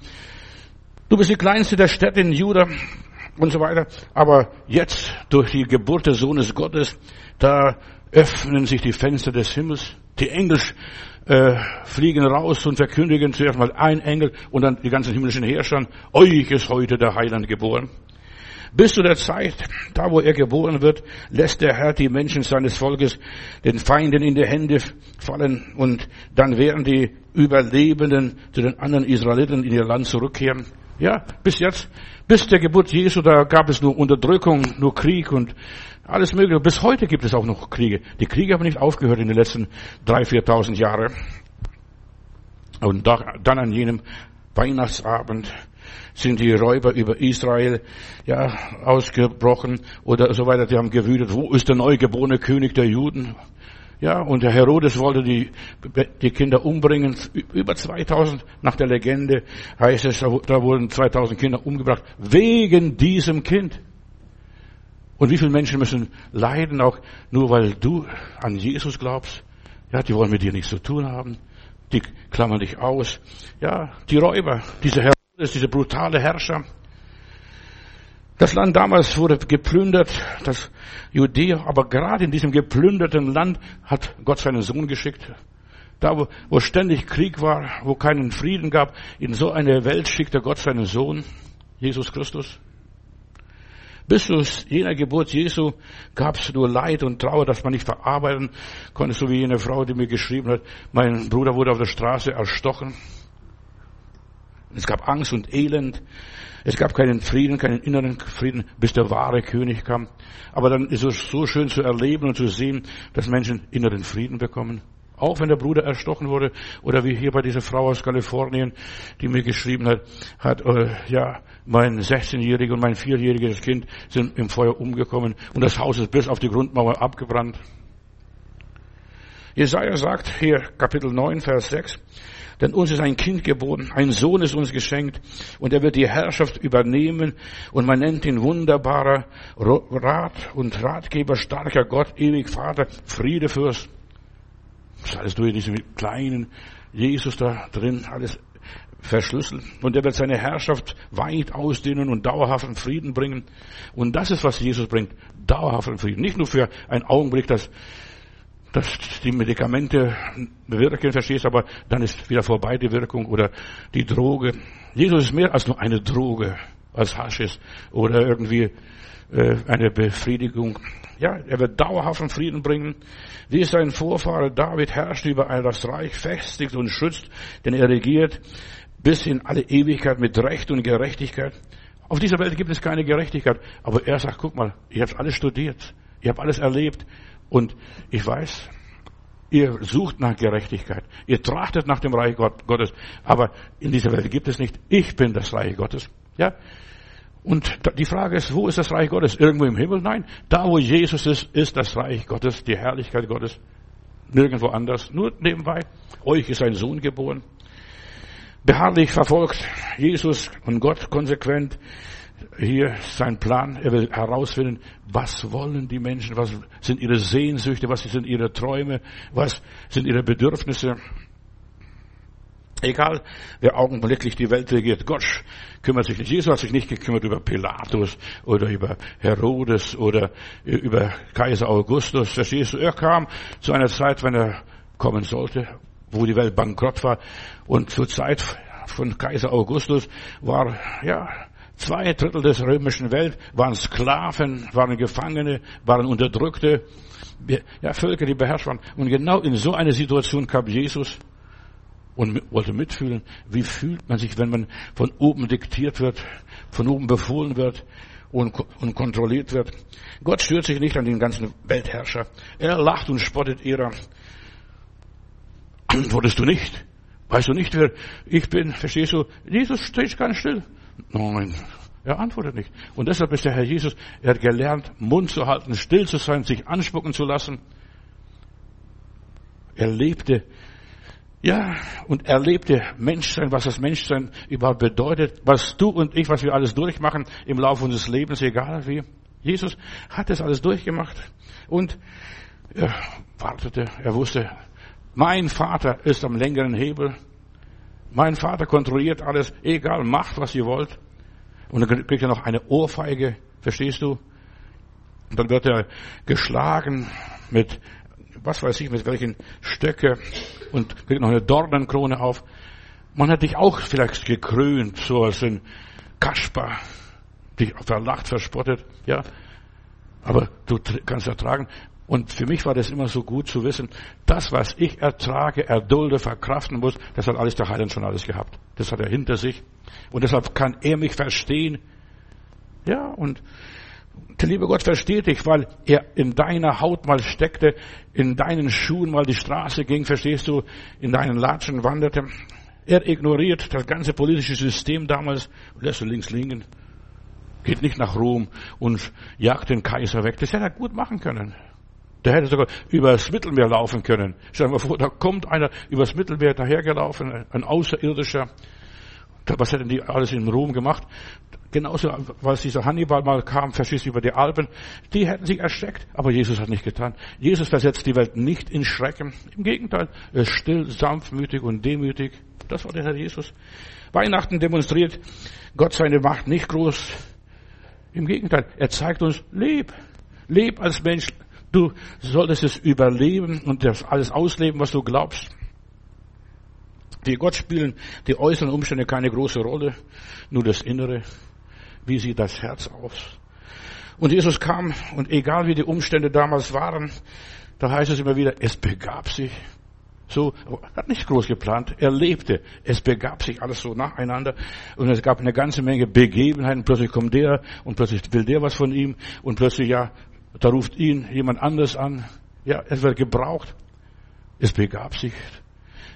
Du bist die kleinste der Städte in Juda und so weiter. Aber jetzt durch die Geburt des Sohnes Gottes, da öffnen sich die Fenster des Himmels. Die Engel äh, fliegen raus und verkündigen zuerst mal ein Engel und dann die ganzen himmlischen Herrscher, euch ist heute der Heiland geboren. Bis zu der Zeit, da wo er geboren wird, lässt der Herr die Menschen seines Volkes den Feinden in die Hände fallen und dann werden die Überlebenden zu den anderen Israeliten in ihr Land zurückkehren. Ja, bis jetzt, bis der Geburt Jesu, da gab es nur Unterdrückung, nur Krieg und alles Mögliche. Bis heute gibt es auch noch Kriege. Die Kriege haben nicht aufgehört in den letzten drei, viertausend Jahren. Und dann an jenem Weihnachtsabend sind die Räuber über Israel ja ausgebrochen oder so weiter. Die haben gewütet. Wo ist der neugeborene König der Juden? Ja, und der Herodes wollte die, die Kinder umbringen. Über 2000 nach der Legende heißt es, da wurden 2000 Kinder umgebracht wegen diesem Kind. Und wie viele Menschen müssen leiden, auch nur weil du an Jesus glaubst? Ja, die wollen mit dir nichts zu tun haben. Die klammern dich aus. Ja, die Räuber, diese Herodes, diese brutale Herrscher. Das Land damals wurde geplündert, das Judäa, aber gerade in diesem geplünderten Land hat Gott seinen Sohn geschickt. Da, wo, wo ständig Krieg war, wo keinen Frieden gab, in so eine Welt schickte Gott seinen Sohn, Jesus Christus. Bis zu jener Geburt Jesu gab es nur Leid und Trauer, das man nicht verarbeiten konnte, so wie jene Frau, die mir geschrieben hat, mein Bruder wurde auf der Straße erstochen. Es gab Angst und Elend. Es gab keinen Frieden, keinen inneren Frieden, bis der wahre König kam. Aber dann ist es so schön zu erleben und zu sehen, dass Menschen inneren Frieden bekommen. Auch wenn der Bruder erstochen wurde, oder wie hier bei dieser Frau aus Kalifornien, die mir geschrieben hat, hat, äh, ja, mein 16-jähriger und mein 4-jähriges Kind sind im Feuer umgekommen und das Haus ist bis auf die Grundmauer abgebrannt. Jesaja sagt hier, Kapitel 9, Vers 6, denn uns ist ein Kind geboren, ein Sohn ist uns geschenkt und er wird die Herrschaft übernehmen und man nennt ihn wunderbarer Rat und Ratgeber, starker Gott, ewig Vater, Friedefürst. Ist alles durch diesen kleinen Jesus da drin, alles verschlüsselt. Und er wird seine Herrschaft weit ausdehnen und dauerhaften Frieden bringen. Und das ist, was Jesus bringt. Dauerhaften Frieden. Nicht nur für einen Augenblick, dass, dass die Medikamente wirken, verstehst, aber dann ist wieder vorbei die Wirkung oder die Droge. Jesus ist mehr als nur eine Droge, als Haschisch oder irgendwie eine Befriedigung. Ja, er wird dauerhaften Frieden bringen. Wie sein Vorfahre David herrscht über das Reich, festigt und schützt, denn er regiert bis in alle Ewigkeit mit Recht und Gerechtigkeit. Auf dieser Welt gibt es keine Gerechtigkeit, aber er sagt, guck mal, ich habe alles studiert, ich habe alles erlebt und ich weiß, ihr sucht nach Gerechtigkeit, ihr trachtet nach dem Reich Gottes, aber in dieser Welt gibt es nicht, ich bin das Reich Gottes. Ja, und die Frage ist, wo ist das Reich Gottes? Irgendwo im Himmel? Nein. Da, wo Jesus ist, ist das Reich Gottes, die Herrlichkeit Gottes. Nirgendwo anders. Nur nebenbei. Euch ist ein Sohn geboren. Beharrlich verfolgt Jesus und Gott konsequent hier sein Plan. Er will herausfinden, was wollen die Menschen? Was sind ihre Sehnsüchte? Was sind ihre Träume? Was sind ihre Bedürfnisse? Egal, wer augenblicklich die Welt regiert. Gott kümmert sich nicht. Jesus hat sich nicht gekümmert über Pilatus oder über Herodes oder über Kaiser Augustus. Verstehst? Er kam zu einer Zeit, wenn er kommen sollte, wo die Welt bankrott war. Und zur Zeit von Kaiser Augustus war, ja, zwei Drittel des römischen Welt waren Sklaven, waren Gefangene, waren Unterdrückte, ja, Völker, die beherrscht waren. Und genau in so eine Situation kam Jesus und wollte mitfühlen, wie fühlt man sich, wenn man von oben diktiert wird, von oben befohlen wird und, und kontrolliert wird. Gott stört sich nicht an den ganzen Weltherrscher. Er lacht und spottet ihrer. Antwortest du nicht? Weißt du nicht, wer ich bin? Verstehst du? Jesus steht ganz still. Nein, er antwortet nicht. Und deshalb ist der Herr Jesus, er hat gelernt, Mund zu halten, still zu sein, sich anspucken zu lassen. Er lebte ja, und erlebte Menschsein, was das Menschsein überhaupt bedeutet, was du und ich, was wir alles durchmachen im Laufe unseres Lebens, egal wie. Jesus hat das alles durchgemacht und er wartete, er wusste, mein Vater ist am längeren Hebel, mein Vater kontrolliert alles, egal, macht, was ihr wollt. Und dann kriegt er noch eine Ohrfeige, verstehst du? Und dann wird er geschlagen mit was weiß ich, mit welchen Stöcke und kriegt noch eine Dornenkrone auf. Man hat dich auch vielleicht gekrönt, so als ein Kasper, dich verlacht, verspottet, ja. Aber du kannst ertragen. Und für mich war das immer so gut zu wissen, das, was ich ertrage, erdulde, verkraften muss, das hat alles der Heiland schon alles gehabt. Das hat er hinter sich. Und deshalb kann er mich verstehen. Ja, und der liebe Gott versteht dich, weil er in deiner Haut mal steckte, in deinen Schuhen mal die Straße ging, verstehst du, in deinen Latschen wanderte. Er ignoriert das ganze politische System damals, lässt du links liegen, geht nicht nach Rom und jagt den Kaiser weg. Das hätte er gut machen können. Der hätte sogar übers Mittelmeer laufen können. Stell dir mal vor, da kommt einer übers Mittelmeer dahergelaufen, ein Außerirdischer. Was hätten die alles in Rom gemacht? Genauso, als dieser Hannibal mal kam, verschießt über die Alpen, die hätten sich erschreckt, aber Jesus hat nicht getan. Jesus versetzt die Welt nicht in Schrecken. Im Gegenteil, er ist still, sanftmütig und demütig. Das war der Herr Jesus. Weihnachten demonstriert Gott seine Macht nicht groß. Im Gegenteil, er zeigt uns, leb. Leb als Mensch. Du solltest es überleben und das alles ausleben, was du glaubst. Für Gott spielen die äußeren Umstände keine große Rolle, nur das Innere. Wie sieht das Herz aus? Und Jesus kam und egal wie die Umstände damals waren, da heißt es immer wieder, es begab sich. So, hat nicht groß geplant. Er lebte. Es begab sich alles so nacheinander. Und es gab eine ganze Menge Begebenheiten. Plötzlich kommt der und plötzlich will der was von ihm. Und plötzlich, ja, da ruft ihn jemand anders an. Ja, es wird gebraucht. Es begab sich.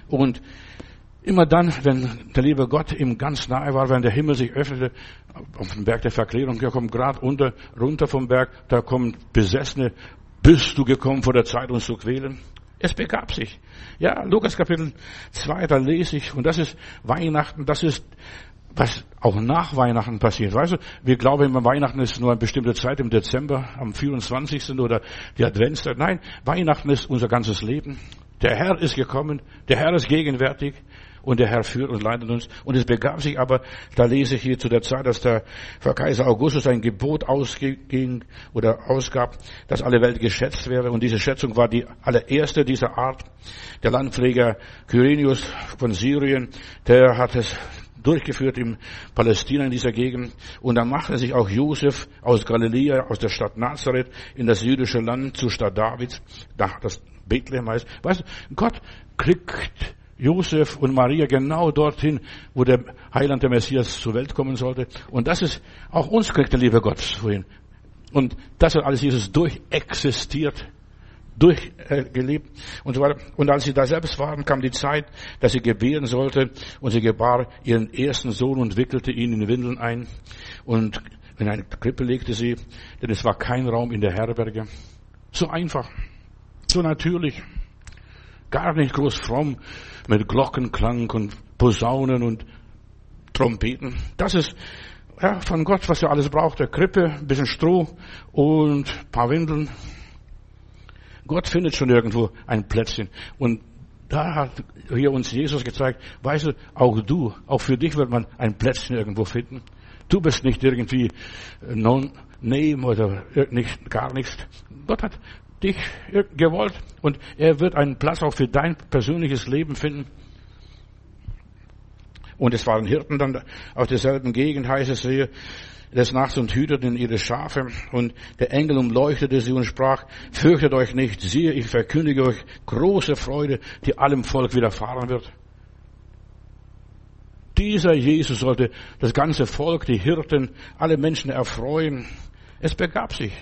Und immer dann, wenn der liebe Gott ihm ganz nahe war, wenn der Himmel sich öffnete, auf dem Berg der Verklärung, der kommt gerade unter, runter vom Berg, da kommen Besessene, bist du gekommen vor der Zeit, uns zu quälen? Es begab sich. Ja, Lukas Kapitel 2, da lese ich, und das ist Weihnachten, das ist, was auch nach Weihnachten passiert. Weißt du, wir glauben immer, Weihnachten ist nur eine bestimmte Zeit im Dezember, am 24. oder die Adventszeit. Nein, Weihnachten ist unser ganzes Leben. Der Herr ist gekommen, der Herr ist gegenwärtig und der Herr führt und leitet uns. Und es begab sich aber, da lese ich hier zu der Zeit, dass der Kaiser Augustus ein Gebot ausging oder ausgab, dass alle Welt geschätzt wäre. Und diese Schätzung war die allererste dieser Art. Der Landpfleger Quirinius von Syrien, der hat es durchgeführt in Palästina in dieser Gegend. Und dann machte sich auch Josef aus Galiläa, aus der Stadt Nazareth, in das jüdische Land zur Stadt Davids, da das Bethlehem heißt. Weißt du, Gott kriegt Josef und Maria genau dorthin, wo der Heiland der Messias zur Welt kommen sollte. Und das ist, auch uns kriegt der liebe Gott vorhin. Und das hat alles Jesus durchexistiert, durchgelebt und so weiter. Und als sie da selbst waren, kam die Zeit, dass sie gebären sollte und sie gebar ihren ersten Sohn und wickelte ihn in Windeln ein und in eine Krippe legte sie, denn es war kein Raum in der Herberge. So einfach, so natürlich, gar nicht groß fromm, mit Glockenklang und Posaunen und Trompeten. Das ist ja, von Gott, was er alles braucht. Eine Krippe, ein bisschen Stroh und ein paar Windeln. Gott findet schon irgendwo ein Plätzchen. Und da hat hier uns Jesus gezeigt, weißt du, auch du, auch für dich wird man ein Plätzchen irgendwo finden. Du bist nicht irgendwie non-name oder nicht, gar nichts. Gott hat dich gewollt und er wird einen Platz auch für dein persönliches Leben finden. Und es waren Hirten dann aus derselben Gegend, heißt es hier, des Nachts und hüteten ihre Schafe. Und der Engel umleuchtete sie und sprach, fürchtet euch nicht, siehe, ich verkündige euch große Freude, die allem Volk widerfahren wird. Dieser Jesus sollte das ganze Volk, die Hirten, alle Menschen erfreuen. Es begab sich.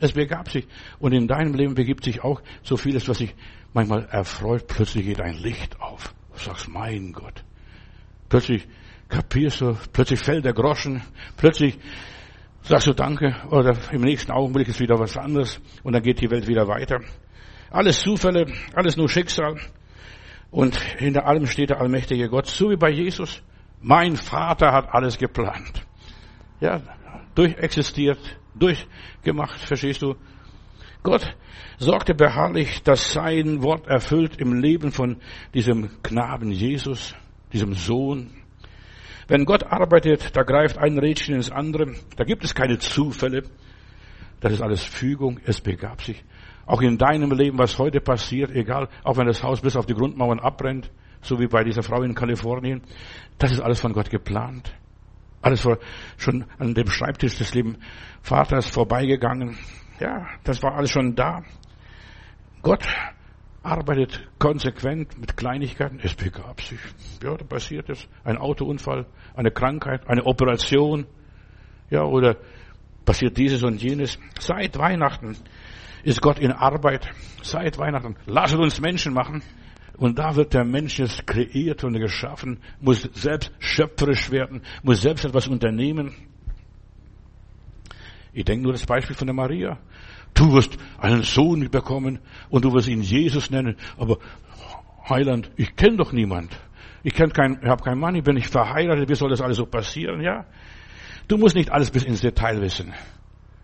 Es begab sich. Und in deinem Leben begibt sich auch so vieles, was sich manchmal erfreut. Plötzlich geht ein Licht auf. Du sagst, mein Gott. Plötzlich kapierst du, plötzlich fällt der Groschen, plötzlich sagst du Danke oder im nächsten Augenblick ist wieder was anderes und dann geht die Welt wieder weiter. Alles Zufälle, alles nur Schicksal. Und hinter allem steht der allmächtige Gott, so wie bei Jesus. Mein Vater hat alles geplant. Ja, durchexistiert, durchgemacht, verstehst du? Gott sorgte beharrlich, dass sein Wort erfüllt im Leben von diesem Knaben Jesus, diesem Sohn. Wenn Gott arbeitet, da greift ein Rädchen ins andere, da gibt es keine Zufälle. Das ist alles Fügung, es begab sich. Auch in deinem Leben, was heute passiert, egal, auch wenn das Haus bis auf die Grundmauern abbrennt, so wie bei dieser Frau in Kalifornien, das ist alles von Gott geplant. Alles vor, schon an dem Schreibtisch des lieben Vaters vorbeigegangen. Ja, das war alles schon da. Gott arbeitet konsequent mit Kleinigkeiten. Es begab sich. Ja, da passiert es. Ein Autounfall, eine Krankheit, eine Operation. Ja, oder passiert dieses und jenes. Seit Weihnachten ist Gott in Arbeit. Seit Weihnachten. Lasst uns Menschen machen. Und da wird der Mensch jetzt kreiert und geschaffen, muss selbst schöpferisch werden, muss selbst etwas unternehmen. Ich denke nur das Beispiel von der Maria. Du wirst einen Sohn bekommen und du wirst ihn Jesus nennen, aber Heiland, ich kenne doch niemand. Ich kenne keinen, ich habe keinen Mann, ich bin nicht verheiratet, wie soll das alles so passieren, ja? Du musst nicht alles bis ins Detail wissen.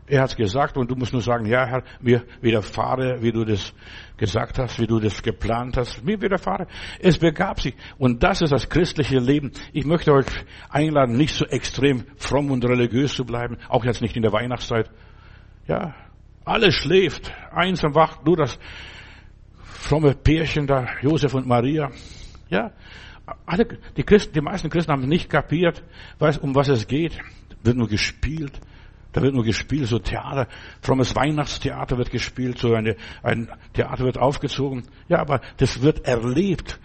Er hat's gesagt und du musst nur sagen, ja Herr, mir widerfahre, wie du das gesagt hast, wie du das geplant hast, mir widerfahre. Es begab sich. Und das ist das christliche Leben. Ich möchte euch einladen, nicht so extrem fromm und religiös zu bleiben, auch jetzt nicht in der Weihnachtszeit. Ja, alles schläft, einsam wacht, nur das fromme Pärchen da, Josef und Maria. Ja, alle, die Christen, die meisten Christen haben nicht kapiert, weiß, um was es geht. Wird nur gespielt Da wird nur gespielt, so Theater, frommes Weihnachtstheater wird gespielt, so eine, ein Theater wird aufgezogen. Ja, aber das wird erlebt.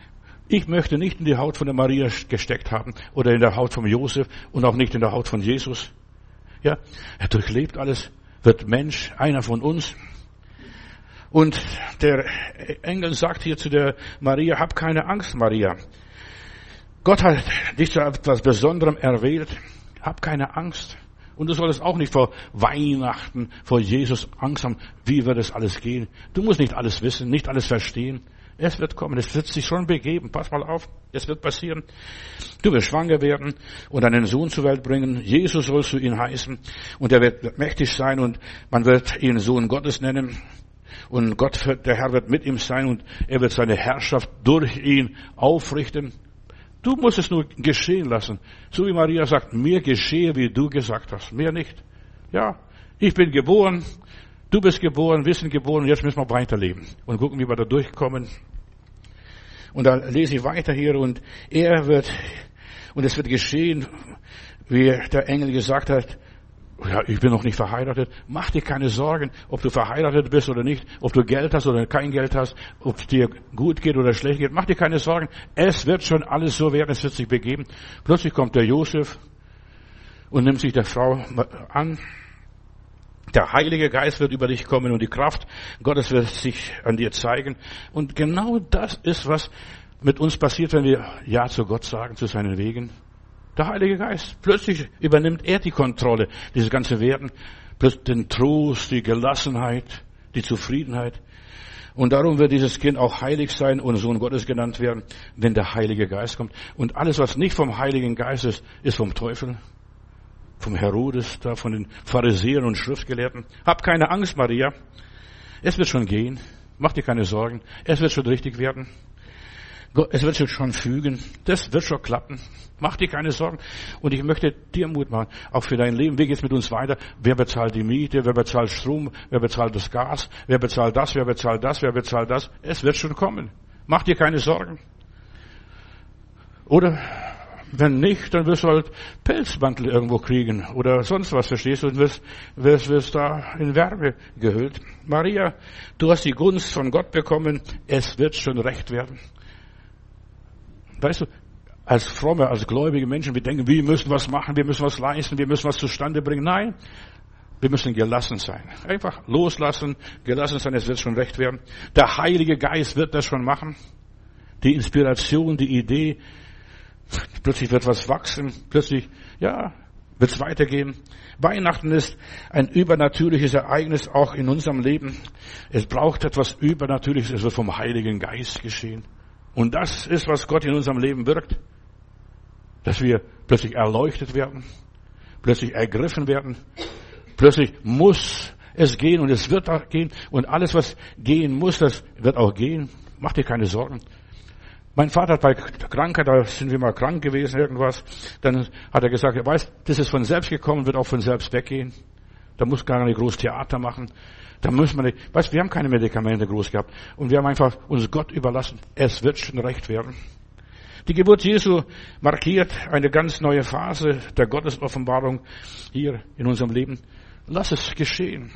Ich möchte nicht in die Haut von der Maria gesteckt haben oder in der Haut von Josef und auch nicht in der Haut von Jesus. Ja, er durchlebt alles, wird Mensch, einer von uns. Und der Engel sagt hier zu der Maria, hab keine Angst, Maria. Gott hat dich zu etwas Besonderem erwählt. Hab keine Angst. Und du solltest auch nicht vor Weihnachten, vor Jesus Angst haben, wie wird es alles gehen. Du musst nicht alles wissen, nicht alles verstehen. Es wird kommen, es wird sich schon begeben. Pass mal auf, es wird passieren. Du wirst schwanger werden und einen Sohn zur Welt bringen. Jesus sollst du ihn heißen und er wird mächtig sein und man wird ihn Sohn Gottes nennen. Und Gott, der Herr wird mit ihm sein und er wird seine Herrschaft durch ihn aufrichten. Du musst es nur geschehen lassen. So wie Maria sagt, mir geschehe, wie du gesagt hast. Mehr nicht. Ja, ich bin geboren, du bist geboren, wir sind geboren, jetzt müssen wir weiterleben und gucken, wie wir da durchkommen. Und da lese ich weiter hier und er wird, und es wird geschehen, wie der Engel gesagt hat, ja, ich bin noch nicht verheiratet. Mach dir keine Sorgen, ob du verheiratet bist oder nicht, ob du Geld hast oder kein Geld hast, ob es dir gut geht oder schlecht geht. Mach dir keine Sorgen. Es wird schon alles so werden, es wird sich begeben. Plötzlich kommt der Josef und nimmt sich der Frau an. Der Heilige Geist wird über dich kommen und die Kraft Gottes wird sich an dir zeigen. Und genau das ist, was mit uns passiert, wenn wir Ja zu Gott sagen, zu seinen Wegen. Der Heilige Geist. Plötzlich übernimmt er die Kontrolle, dieses ganze Werden. Plötzlich den Trost, die Gelassenheit, die Zufriedenheit. Und darum wird dieses Kind auch heilig sein und Sohn Gottes genannt werden, wenn der Heilige Geist kommt. Und alles, was nicht vom Heiligen Geist ist, ist vom Teufel, vom Herodes, da von den Pharisäern und Schriftgelehrten. Hab keine Angst, Maria. Es wird schon gehen. Mach dir keine Sorgen. Es wird schon richtig werden. Es wird sich schon fügen. Das wird schon klappen. Mach dir keine Sorgen. Und ich möchte dir Mut machen, auch für dein Leben. Wie geht's mit uns weiter? Wer bezahlt die Miete? Wer bezahlt Strom? Wer bezahlt das Gas? Wer bezahlt das? Wer bezahlt das? Wer bezahlt das? Es wird schon kommen. Mach dir keine Sorgen. Oder wenn nicht, dann wirst du halt Pelzmantel irgendwo kriegen oder sonst was, verstehst du, und wirst, wirst, wirst da in Wärme gehüllt. Maria, du hast die Gunst von Gott bekommen, es wird schon recht werden. Weißt du, als fromme, als gläubige Menschen, wir denken, wir müssen was machen, wir müssen was leisten, wir müssen was zustande bringen. Nein, wir müssen gelassen sein. Einfach loslassen, gelassen sein, es wird schon recht werden. Der Heilige Geist wird das schon machen. Die Inspiration, die Idee, plötzlich wird was wachsen, plötzlich, ja, wird es weitergehen. Weihnachten ist ein übernatürliches Ereignis auch in unserem Leben. Es braucht etwas Übernatürliches, es wird vom Heiligen Geist geschehen. Und das ist, was Gott in unserem Leben wirkt. Dass wir plötzlich erleuchtet werden, plötzlich ergriffen werden, plötzlich muss es gehen und es wird auch gehen und alles, was gehen muss, das wird auch gehen. Mach dir keine Sorgen. Mein Vater hat bei Krankheit, da sind wir mal krank gewesen, irgendwas, dann hat er gesagt, er weiß, das ist von selbst gekommen, wird auch von selbst weggehen. Da muss gar nicht groß Theater machen. Da müssen wir nicht, weißt, wir haben keine Medikamente groß gehabt. Und wir haben einfach uns Gott überlassen. Es wird schon recht werden. Die Geburt Jesu markiert eine ganz neue Phase der Gottesoffenbarung hier in unserem Leben. Lass es geschehen.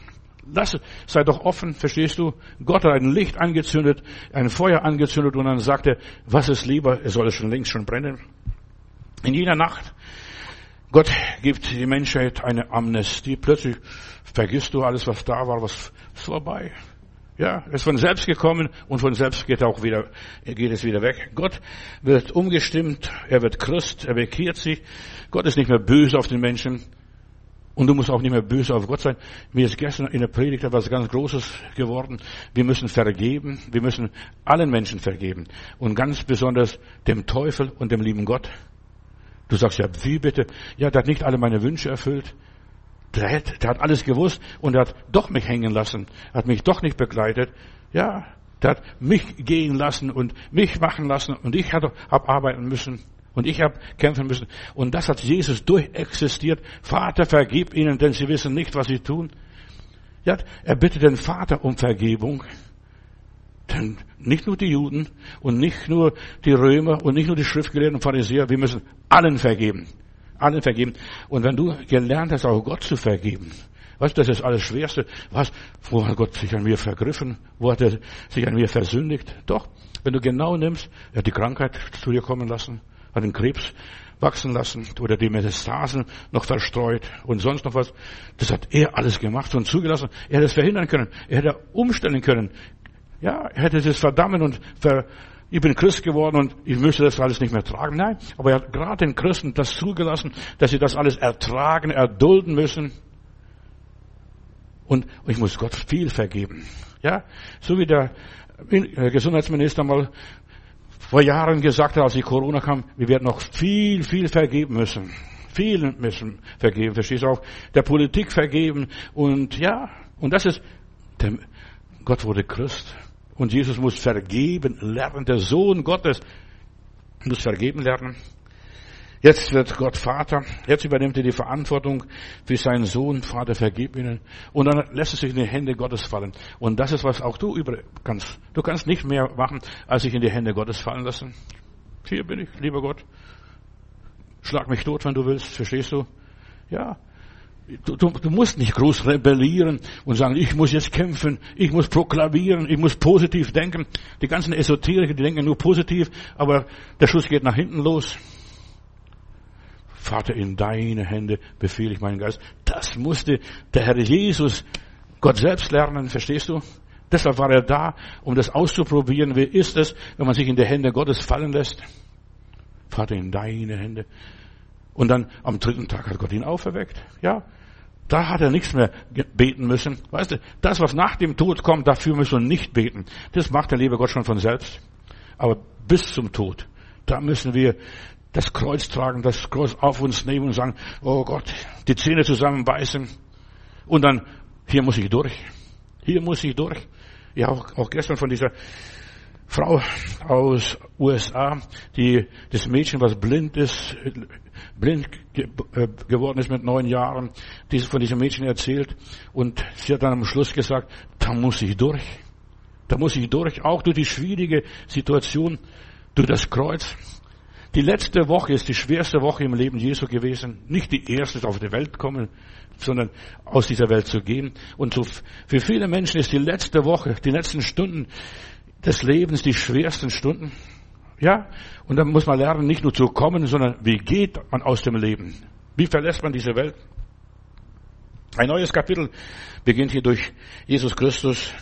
Lass es, sei doch offen, verstehst du? Gott hat ein Licht angezündet, ein Feuer angezündet und dann sagt er, was ist lieber? Es soll schon längst schon brennen. In jener Nacht Gott gibt die Menschheit eine Amnestie. Plötzlich vergisst du alles, was da war, was ist vorbei. Ja, ist von selbst gekommen und von selbst geht auch wieder, geht es wieder weg. Gott wird umgestimmt, er wird Christ, er bekehrt sich. Gott ist nicht mehr böse auf den Menschen. Und du musst auch nicht mehr böse auf Gott sein. Mir ist gestern in der Predigt etwas ganz Großes geworden. Wir müssen vergeben. Wir müssen allen Menschen vergeben. Und ganz besonders dem Teufel und dem lieben Gott. Du sagst ja, wie bitte? Ja, der hat nicht alle meine Wünsche erfüllt. Der hat, der hat alles gewusst und er hat doch mich hängen lassen, hat mich doch nicht begleitet. Ja, der hat mich gehen lassen und mich machen lassen und ich habe arbeiten müssen und ich habe kämpfen müssen. Und das hat Jesus durchexistiert. Vater, vergib ihnen, denn sie wissen nicht, was sie tun. Ja, er bittet den Vater um Vergebung. Denn nicht nur die Juden und nicht nur die Römer und nicht nur die Schriftgelehrten und Pharisäer, wir müssen allen vergeben. Allen vergeben. Und wenn du gelernt hast, auch Gott zu vergeben, weißt du, das ist alles Schwerste. Was? Wo hat Gott sich an mir vergriffen? Wo hat er sich an mir versündigt? Doch. Wenn du genau nimmst, er hat die Krankheit zu dir kommen lassen, hat den Krebs wachsen lassen oder die Metastasen noch verstreut und sonst noch was. Das hat er alles gemacht und zugelassen. Er hätte es verhindern können. Er hätte umstellen können. Ja, er hätte es verdammen und ver, ich bin Christ geworden und ich müsste das alles nicht mehr tragen. Nein, aber er hat gerade den Christen das zugelassen, dass sie das alles ertragen, erdulden müssen. Und ich muss Gott viel vergeben. Ja, so wie der Gesundheitsminister mal vor Jahren gesagt hat, als die Corona kam, wir werden noch viel, viel vergeben müssen. Viel müssen vergeben, verstehst du auch? Der Politik vergeben und ja, und das ist, der, Gott wurde Christ. Und Jesus muss vergeben lernen. Der Sohn Gottes muss vergeben lernen. Jetzt wird Gott Vater. Jetzt übernimmt er die Verantwortung für seinen Sohn. Vater, vergib ihnen. Und dann lässt er sich in die Hände Gottes fallen. Und das ist, was auch du über kannst. Du kannst nicht mehr machen, als sich in die Hände Gottes fallen lassen. Hier bin ich, lieber Gott. Schlag mich tot, wenn du willst. Verstehst du? Ja. Du, du, du musst nicht groß rebellieren und sagen, ich muss jetzt kämpfen, ich muss proklamieren, ich muss positiv denken. Die ganzen Esoteriker, die denken nur positiv, aber der Schuss geht nach hinten los. Vater, in deine Hände befehle ich meinen Geist. Das musste der Herr Jesus Gott selbst lernen, verstehst du? Deshalb war er da, um das auszuprobieren. Wie ist es, wenn man sich in die Hände Gottes fallen lässt? Vater, in deine Hände. Und dann am dritten Tag hat Gott ihn auferweckt. Ja, da hat er nichts mehr beten müssen. Weißt du, das, was nach dem Tod kommt, dafür müssen wir nicht beten. Das macht der liebe Gott schon von selbst. Aber bis zum Tod, da müssen wir das Kreuz tragen, das Kreuz auf uns nehmen und sagen, oh Gott, die Zähne zusammenbeißen. Und dann, hier muss ich durch. Hier muss ich durch. Ja, auch, auch gestern von dieser Frau aus USA, die, das Mädchen, was blind ist, blind äh, geworden ist mit neun Jahren, die von diesem Mädchen erzählt. Und sie hat dann am Schluss gesagt, da muss ich durch. Da muss ich durch, auch durch die schwierige Situation, durch das Kreuz. Die letzte Woche ist die schwerste Woche im Leben Jesu gewesen. Nicht die erste auf die Welt kommen, sondern aus dieser Welt zu gehen. Und für viele Menschen ist die letzte Woche, die letzten Stunden des Lebens die schwersten Stunden. Ja, und dann muss man lernen, nicht nur zu kommen, sondern wie geht man aus dem Leben? Wie verlässt man diese Welt? Ein neues Kapitel beginnt hier durch Jesus Christus,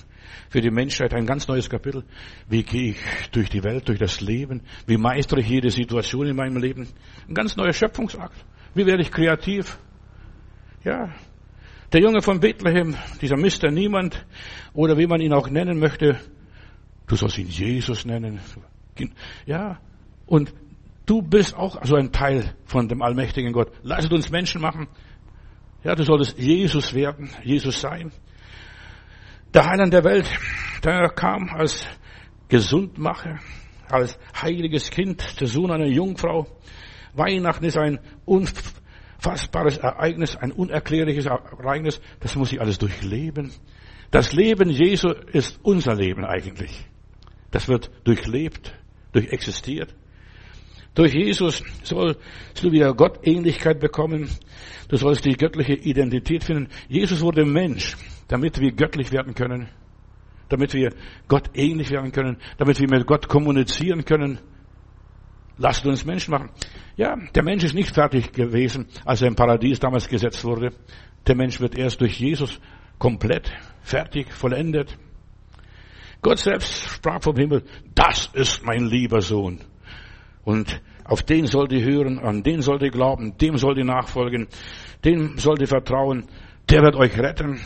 für die Menschheit ein ganz neues Kapitel. Wie gehe ich durch die Welt, durch das Leben? Wie meistere ich jede Situation in meinem Leben? Ein ganz neuer Schöpfungsakt. Wie werde ich kreativ? Ja. Der Junge von Bethlehem, dieser Mister Niemand, oder wie man ihn auch nennen möchte, du sollst ihn Jesus nennen. Ja. Und du bist auch so ein Teil von dem allmächtigen Gott. Lasst uns Menschen machen. Ja, du solltest Jesus werden, Jesus sein. Der Heiland der Welt, der kam als Gesundmacher, als heiliges Kind, der Sohn einer Jungfrau. Weihnachten ist ein unfassbares Ereignis, ein unerklärliches Ereignis. Das muss ich alles durchleben. Das Leben Jesu ist unser Leben eigentlich. Das wird durchlebt, durchexistiert. Durch Jesus sollst du wieder Gottähnlichkeit bekommen. Du sollst die göttliche Identität finden. Jesus wurde Mensch damit wir göttlich werden können, damit wir Gott ähnlich werden können, damit wir mit Gott kommunizieren können. Lasst uns Menschen machen. Ja, der Mensch ist nicht fertig gewesen, als er im Paradies damals gesetzt wurde. Der Mensch wird erst durch Jesus komplett fertig, vollendet. Gott selbst sprach vom Himmel, das ist mein lieber Sohn. Und auf den sollt ihr hören, an den sollt ihr glauben, dem sollt ihr nachfolgen, dem sollt ihr vertrauen, der wird euch retten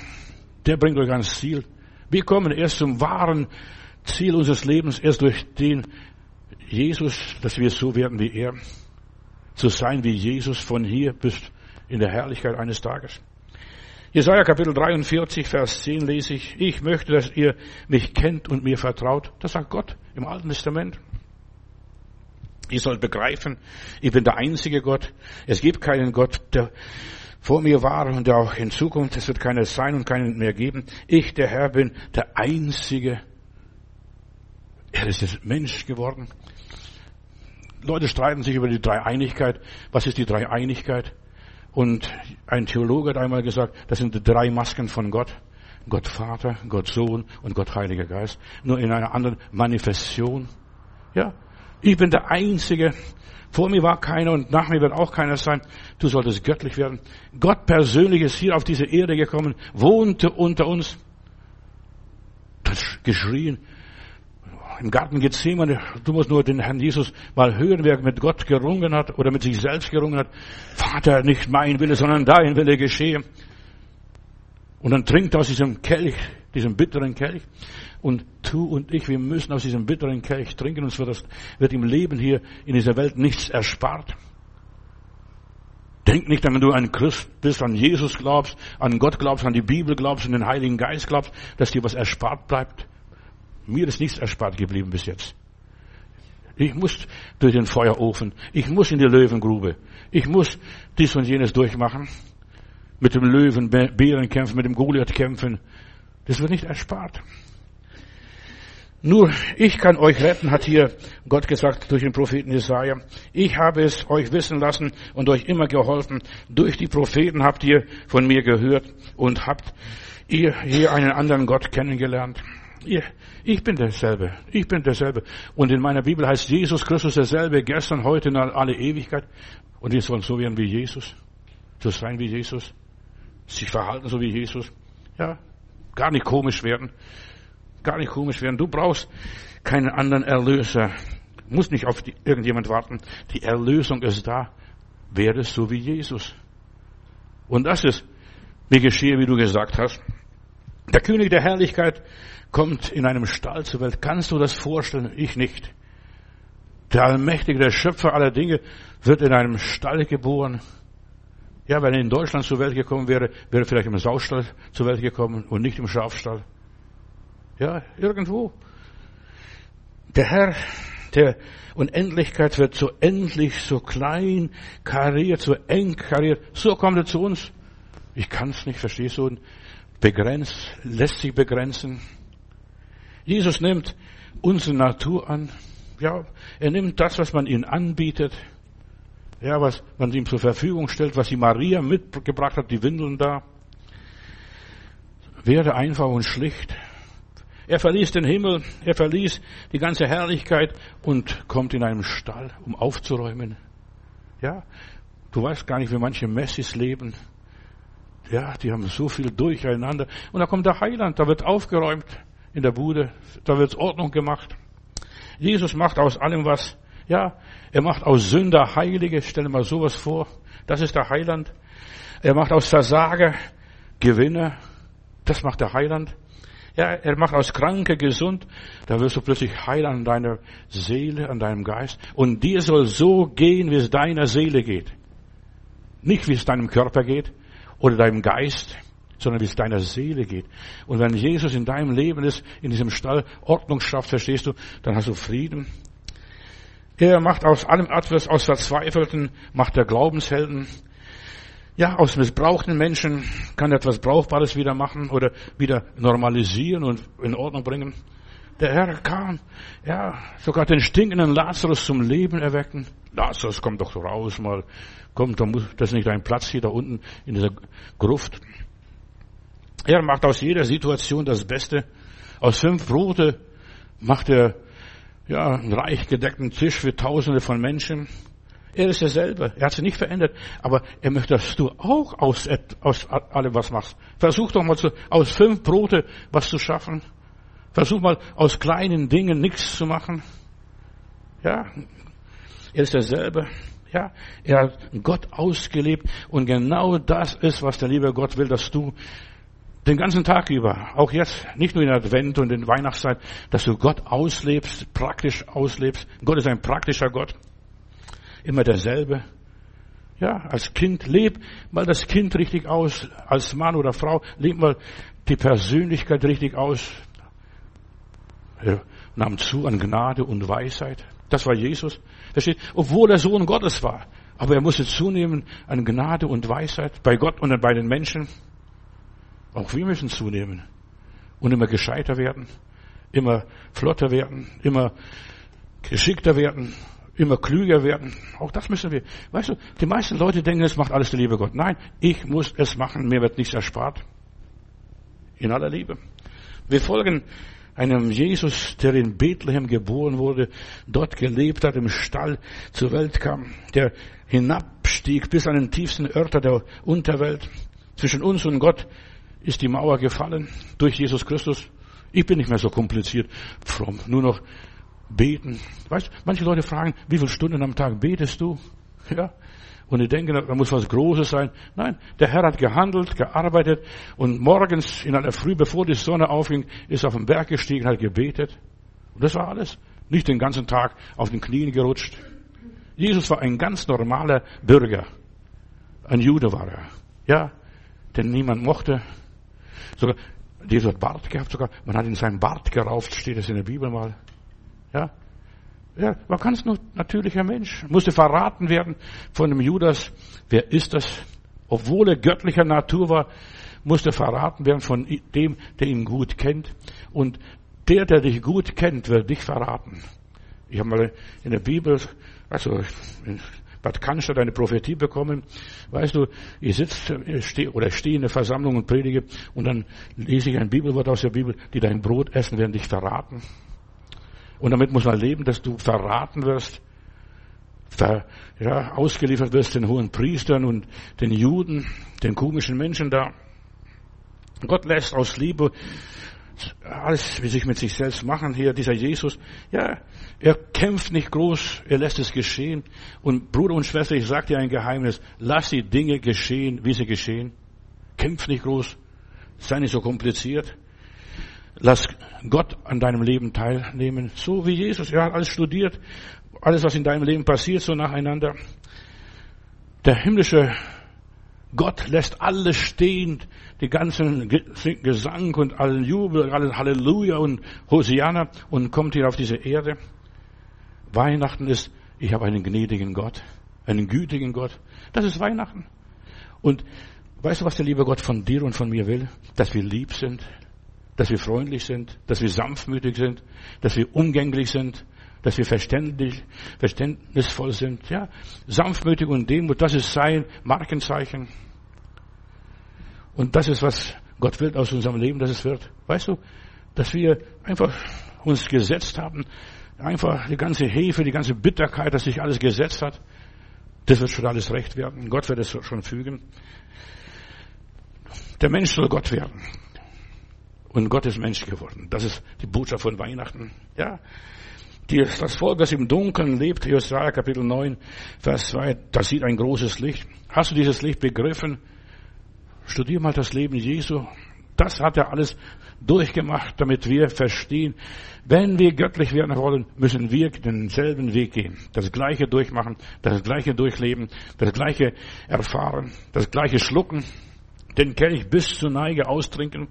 der bringt euch ans Ziel. Wir kommen erst zum wahren Ziel unseres Lebens, erst durch den Jesus, dass wir so werden wie er. Zu sein wie Jesus von hier bis in der Herrlichkeit eines Tages. Jesaja Kapitel 43, Vers 10 lese ich, ich möchte, dass ihr mich kennt und mir vertraut. Das sagt Gott im Alten Testament. Ihr sollt begreifen, ich bin der einzige Gott. Es gibt keinen Gott, der vor mir war und auch in Zukunft, es wird keiner sein und keinen mehr geben. Ich, der Herr, bin der Einzige. Er ist Mensch geworden. Leute streiten sich über die Dreieinigkeit. Was ist die Dreieinigkeit? Und ein Theologe hat einmal gesagt, das sind die drei Masken von Gott. Gott Vater, Gott Sohn und Gott Heiliger Geist. Nur in einer anderen Manifestation. Ja. Ich bin der Einzige. Vor mir war keiner und nach mir wird auch keiner sein. Du solltest göttlich werden. Gott persönlich ist hier auf diese Erde gekommen, wohnte unter uns. Das geschrien. Im Garten Gethsemane, du musst nur den Herrn Jesus mal hören, wer mit Gott gerungen hat oder mit sich selbst gerungen hat. Vater, nicht mein Wille, sondern dein Wille geschehe. Und dann trinkt aus diesem Kelch, diesem bitteren Kelch. Und du und ich, wir müssen aus diesem bitteren Kelch trinken, uns wird, wird im Leben hier in dieser Welt nichts erspart. Denk nicht, wenn du ein Christ bist, an Jesus glaubst, an Gott glaubst, an die Bibel glaubst, an den Heiligen Geist glaubst, dass dir was erspart bleibt. Mir ist nichts erspart geblieben bis jetzt. Ich muss durch den Feuerofen. Ich muss in die Löwengrube. Ich muss dies und jenes durchmachen mit dem Löwen, Bären kämpfen, mit dem Goliath kämpfen. Das wird nicht erspart. Nur ich kann euch retten, hat hier Gott gesagt durch den Propheten Jesaja. Ich habe es euch wissen lassen und euch immer geholfen. Durch die Propheten habt ihr von mir gehört und habt ihr hier einen anderen Gott kennengelernt. Ich bin derselbe. Ich bin derselbe. Und in meiner Bibel heißt Jesus Christus derselbe, gestern, heute, in alle Ewigkeit. Und wir sollen so werden wie Jesus. So sein wie Jesus sich verhalten so wie Jesus. Ja, gar nicht komisch werden. Gar nicht komisch werden. Du brauchst keinen anderen Erlöser. Muss nicht auf die, irgendjemand warten. Die Erlösung ist da. Werde so wie Jesus. Und das ist, mir geschehe, wie du gesagt hast. Der König der Herrlichkeit kommt in einem Stall zur Welt. Kannst du das vorstellen? Ich nicht. Der Allmächtige, der Schöpfer aller Dinge wird in einem Stall geboren. Ja, wenn er in Deutschland zur Welt gekommen wäre, wäre er vielleicht im Saustall zur Welt gekommen und nicht im Schafstall. Ja, irgendwo. Der Herr der Unendlichkeit wird so endlich, so klein kariert, so eng kariert. So kommt er zu uns. Ich kann es nicht, verstehst du? Begrenzt, lässt sich begrenzen. Jesus nimmt unsere Natur an. Ja, er nimmt das, was man ihm anbietet. Ja, was man ihm zur Verfügung stellt, was die Maria mitgebracht hat, die Windeln da. Werde einfach und schlicht. Er verließ den Himmel, er verließ die ganze Herrlichkeit und kommt in einen Stall, um aufzuräumen. Ja, du weißt gar nicht, wie manche Messis leben. Ja, die haben so viel durcheinander. Und da kommt der Heiland, da wird aufgeräumt in der Bude, da wird Ordnung gemacht. Jesus macht aus allem was. Ja, er macht aus Sünder Heilige, stell mal sowas vor. Das ist der Heiland. Er macht aus Versager Gewinner. Das macht der Heiland. Ja, er macht aus Kranke gesund. Da wirst du plötzlich heil an deiner Seele, an deinem Geist. Und dir soll so gehen, wie es deiner Seele geht. Nicht wie es deinem Körper geht oder deinem Geist, sondern wie es deiner Seele geht. Und wenn Jesus in deinem Leben ist, in diesem Stall Ordnung schafft, verstehst du, dann hast du Frieden, er macht aus allem etwas, aus Verzweifelten, macht er Glaubenshelden. Ja, aus missbrauchten Menschen kann er etwas Brauchbares wieder machen oder wieder normalisieren und in Ordnung bringen. Der Herr kann, ja, sogar den stinkenden Lazarus zum Leben erwecken. Lazarus, komm doch raus mal. Komm, da muss, das ist nicht dein Platz hier da unten in dieser Gruft. Er macht aus jeder Situation das Beste. Aus fünf Brote macht er ja, einen reich gedeckten Tisch für Tausende von Menschen. Er ist derselbe. Er hat sich nicht verändert. Aber er möchte, dass du auch aus, aus allem was machst. Versuch doch mal zu, aus fünf Brote was zu schaffen. Versuch mal aus kleinen Dingen nichts zu machen. Ja, er ist derselbe. Ja, er hat Gott ausgelebt und genau das ist, was der liebe Gott will, dass du den ganzen Tag über, auch jetzt, nicht nur in Advent und in Weihnachtszeit, dass du Gott auslebst, praktisch auslebst. Gott ist ein praktischer Gott. Immer derselbe. Ja, als Kind leb mal das Kind richtig aus, als Mann oder Frau leb mal die Persönlichkeit richtig aus. Er nahm zu an Gnade und Weisheit. Das war Jesus. Versteht? Obwohl er Sohn Gottes war. Aber er musste zunehmen an Gnade und Weisheit bei Gott und bei den Menschen. Auch wir müssen zunehmen und immer gescheiter werden, immer flotter werden, immer geschickter werden, immer klüger werden. Auch das müssen wir. Weißt du, die meisten Leute denken, es macht alles der liebe Gott. Nein, ich muss es machen, mir wird nichts erspart. In aller Liebe. Wir folgen einem Jesus, der in Bethlehem geboren wurde, dort gelebt hat, im Stall zur Welt kam, der hinabstieg bis an den tiefsten Örter der Unterwelt. Zwischen uns und Gott ist die Mauer gefallen durch Jesus Christus. Ich bin nicht mehr so kompliziert, fromm, nur noch beten. Weißt, manche Leute fragen, wie viele Stunden am Tag betest du? Ja. Und die denken, da muss was Großes sein. Nein, der Herr hat gehandelt, gearbeitet und morgens in einer Früh, bevor die Sonne aufging, ist auf den Berg gestiegen, hat gebetet. Und das war alles. Nicht den ganzen Tag auf den Knien gerutscht. Jesus war ein ganz normaler Bürger. Ein Jude war er. Ja, den niemand mochte. Sogar, Jesus hat Bart gehabt sogar. Man hat in seinen Bart gerauft, steht es in der Bibel mal. Ja, ja, war ganz natürlicher Mensch. Musste verraten werden von dem Judas. Wer ist das? Obwohl er göttlicher Natur war, musste verraten werden von dem, der ihn gut kennt. Und der, der dich gut kennt, wird dich verraten. Ich habe mal in der Bibel, also in Bad Cannstatt eine Prophetie bekommen. Weißt du, ich sitze steh, oder stehe in der Versammlung und predige und dann lese ich ein Bibelwort aus der Bibel, die dein Brot essen, werden dich verraten. Und damit muss man leben, dass du verraten wirst, ver, ja, ausgeliefert wirst den hohen Priestern und den Juden, den komischen Menschen da. Gott lässt aus Liebe alles, wie sich mit sich selbst machen hier, dieser Jesus, ja, er kämpft nicht groß, er lässt es geschehen. Und Bruder und Schwester, ich sage dir ein Geheimnis, lass die Dinge geschehen, wie sie geschehen. Kämpf nicht groß, sei nicht so kompliziert. Lass Gott an deinem Leben teilnehmen, so wie Jesus. Er hat alles studiert, alles, was in deinem Leben passiert, so nacheinander. Der himmlische Gott lässt alles stehen, die ganzen Gesang und allen Jubel, allen Halleluja und Hosianna und kommt hier auf diese Erde. Weihnachten ist, ich habe einen gnädigen Gott, einen gütigen Gott. Das ist Weihnachten. Und weißt du, was der liebe Gott von dir und von mir will? Dass wir lieb sind, dass wir freundlich sind, dass wir sanftmütig sind, dass wir umgänglich sind, dass wir verständlich, verständnisvoll sind. Ja, sanftmütig und Demut, das ist sein Markenzeichen. Und das ist, was Gott will aus unserem Leben, dass es wird. Weißt du, dass wir einfach uns gesetzt haben, einfach die ganze Hefe, die ganze Bitterkeit, dass sich alles gesetzt hat, das wird schon alles recht werden. Gott wird es schon fügen. Der Mensch soll Gott werden. Und Gott ist Mensch geworden. Das ist die Botschaft von Weihnachten. Ja. Die, das Volk, das im Dunkeln lebt, Jesaja Kapitel 9, Vers 2, das sieht ein großes Licht. Hast du dieses Licht begriffen? Studier mal das Leben Jesu. Das hat er alles durchgemacht, damit wir verstehen, wenn wir göttlich werden wollen, müssen wir denselben Weg gehen. Das Gleiche durchmachen, das Gleiche durchleben, das Gleiche erfahren, das Gleiche schlucken, den Kelch bis zur Neige austrinken.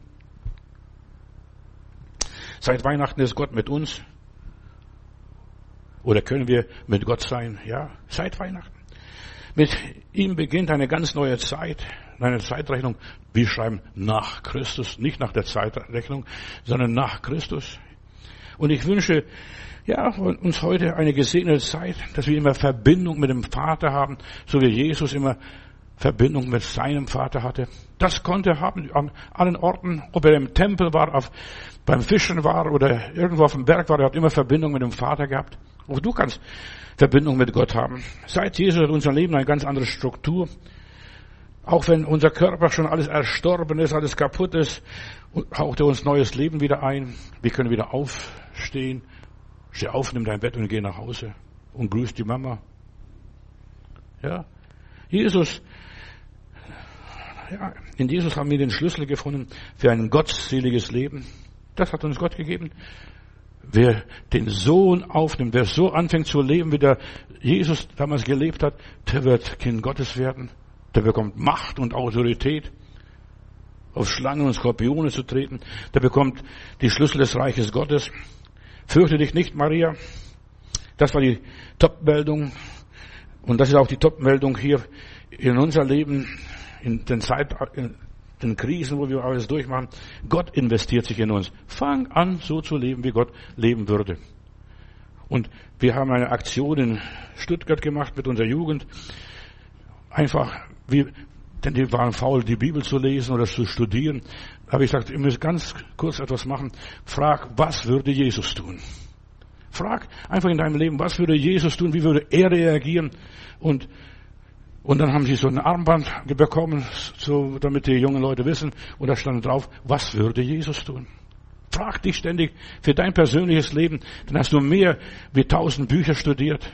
Seit Weihnachten ist Gott mit uns. Oder können wir mit Gott sein? Ja, seit Weihnachten. Mit ihm beginnt eine ganz neue Zeit, eine Zeitrechnung. Wir schreiben nach Christus, nicht nach der Zeitrechnung, sondern nach Christus. Und ich wünsche, ja, uns heute eine gesegnete Zeit, dass wir immer Verbindung mit dem Vater haben, so wie Jesus immer Verbindung mit seinem Vater hatte. Das konnte er haben an allen Orten, ob er im Tempel war, auf, beim Fischen war oder irgendwo auf dem Berg war, er hat immer Verbindung mit dem Vater gehabt. Auch du kannst Verbindung mit Gott haben. Seit Jesus hat unser Leben eine ganz andere Struktur. Auch wenn unser Körper schon alles erstorben ist, alles kaputt ist, haucht er uns neues Leben wieder ein. Wir können wieder aufstehen. Steh auf, nimm dein Bett und geh nach Hause und grüß die Mama. Ja. Jesus, in Jesus haben wir den Schlüssel gefunden für ein gottseliges Leben. Das hat uns Gott gegeben. Wer den Sohn aufnimmt, wer so anfängt zu leben, wie der Jesus damals gelebt hat, der wird Kind Gottes werden. Der bekommt Macht und Autorität, auf Schlangen und Skorpione zu treten. Der bekommt die Schlüssel des Reiches Gottes. Fürchte dich nicht, Maria. Das war die Top-Meldung. Und das ist auch die Top-Meldung hier in unser Leben, in den Zeit, in den Krisen, wo wir alles durchmachen. Gott investiert sich in uns. Fang an, so zu leben, wie Gott leben würde. Und wir haben eine Aktion in Stuttgart gemacht mit unserer Jugend. Einfach, wie, denn die waren faul, die Bibel zu lesen oder zu studieren. Da habe ich gesagt, ihr müsst ganz kurz etwas machen. Frag, was würde Jesus tun? Frag einfach in deinem Leben, was würde Jesus tun? Wie würde er reagieren? Und und dann haben sie so ein Armband bekommen, so, damit die jungen Leute wissen. Und da stand drauf, was würde Jesus tun? Frag dich ständig für dein persönliches Leben. Dann hast du mehr wie tausend Bücher studiert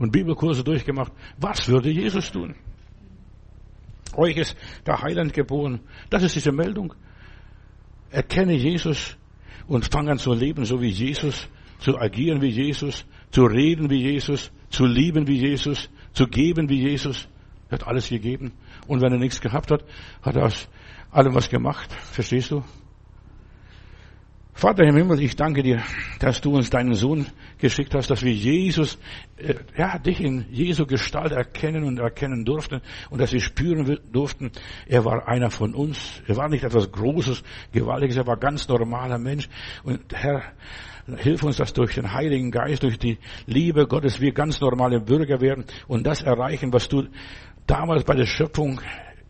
und Bibelkurse durchgemacht. Was würde Jesus tun? Euch ist der Heiland geboren. Das ist diese Meldung. Erkenne Jesus und fang an zu leben, so wie Jesus, zu agieren wie Jesus, zu reden wie Jesus, zu lieben wie Jesus, zu geben wie Jesus. Er hat alles gegeben. Und wenn er nichts gehabt hat, hat er aus allem was gemacht. Verstehst du? Vater im Himmel, ich danke dir, dass du uns deinen Sohn geschickt hast, dass wir Jesus, äh, ja, dich in Jesu Gestalt erkennen und erkennen durften und dass wir spüren durften, er war einer von uns. Er war nicht etwas Großes, Gewaltiges, er war ganz normaler Mensch. Und Herr, Hilf uns, dass durch den Heiligen Geist, durch die Liebe Gottes wir ganz normale Bürger werden und das erreichen, was du damals bei der Schöpfung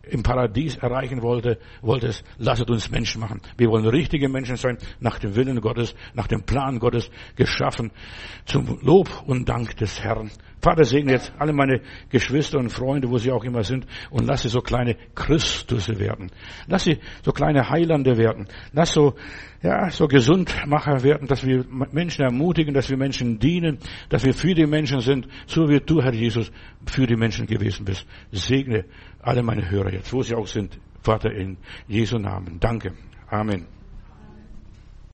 im Paradies erreichen wollte, wolltest, lasset uns Menschen machen. Wir wollen richtige Menschen sein, nach dem Willen Gottes, nach dem Plan Gottes geschaffen, zum Lob und Dank des Herrn. Vater, segne jetzt alle meine Geschwister und Freunde, wo sie auch immer sind, und lass sie so kleine Christusse werden. Lass sie so kleine Heilande werden. Lass so, ja, so Gesundmacher werden, dass wir Menschen ermutigen, dass wir Menschen dienen, dass wir für die Menschen sind, so wie du, Herr Jesus, für die Menschen gewesen bist. Segne alle meine Hörer jetzt, wo sie auch sind. Vater, in Jesu Namen. Danke. Amen.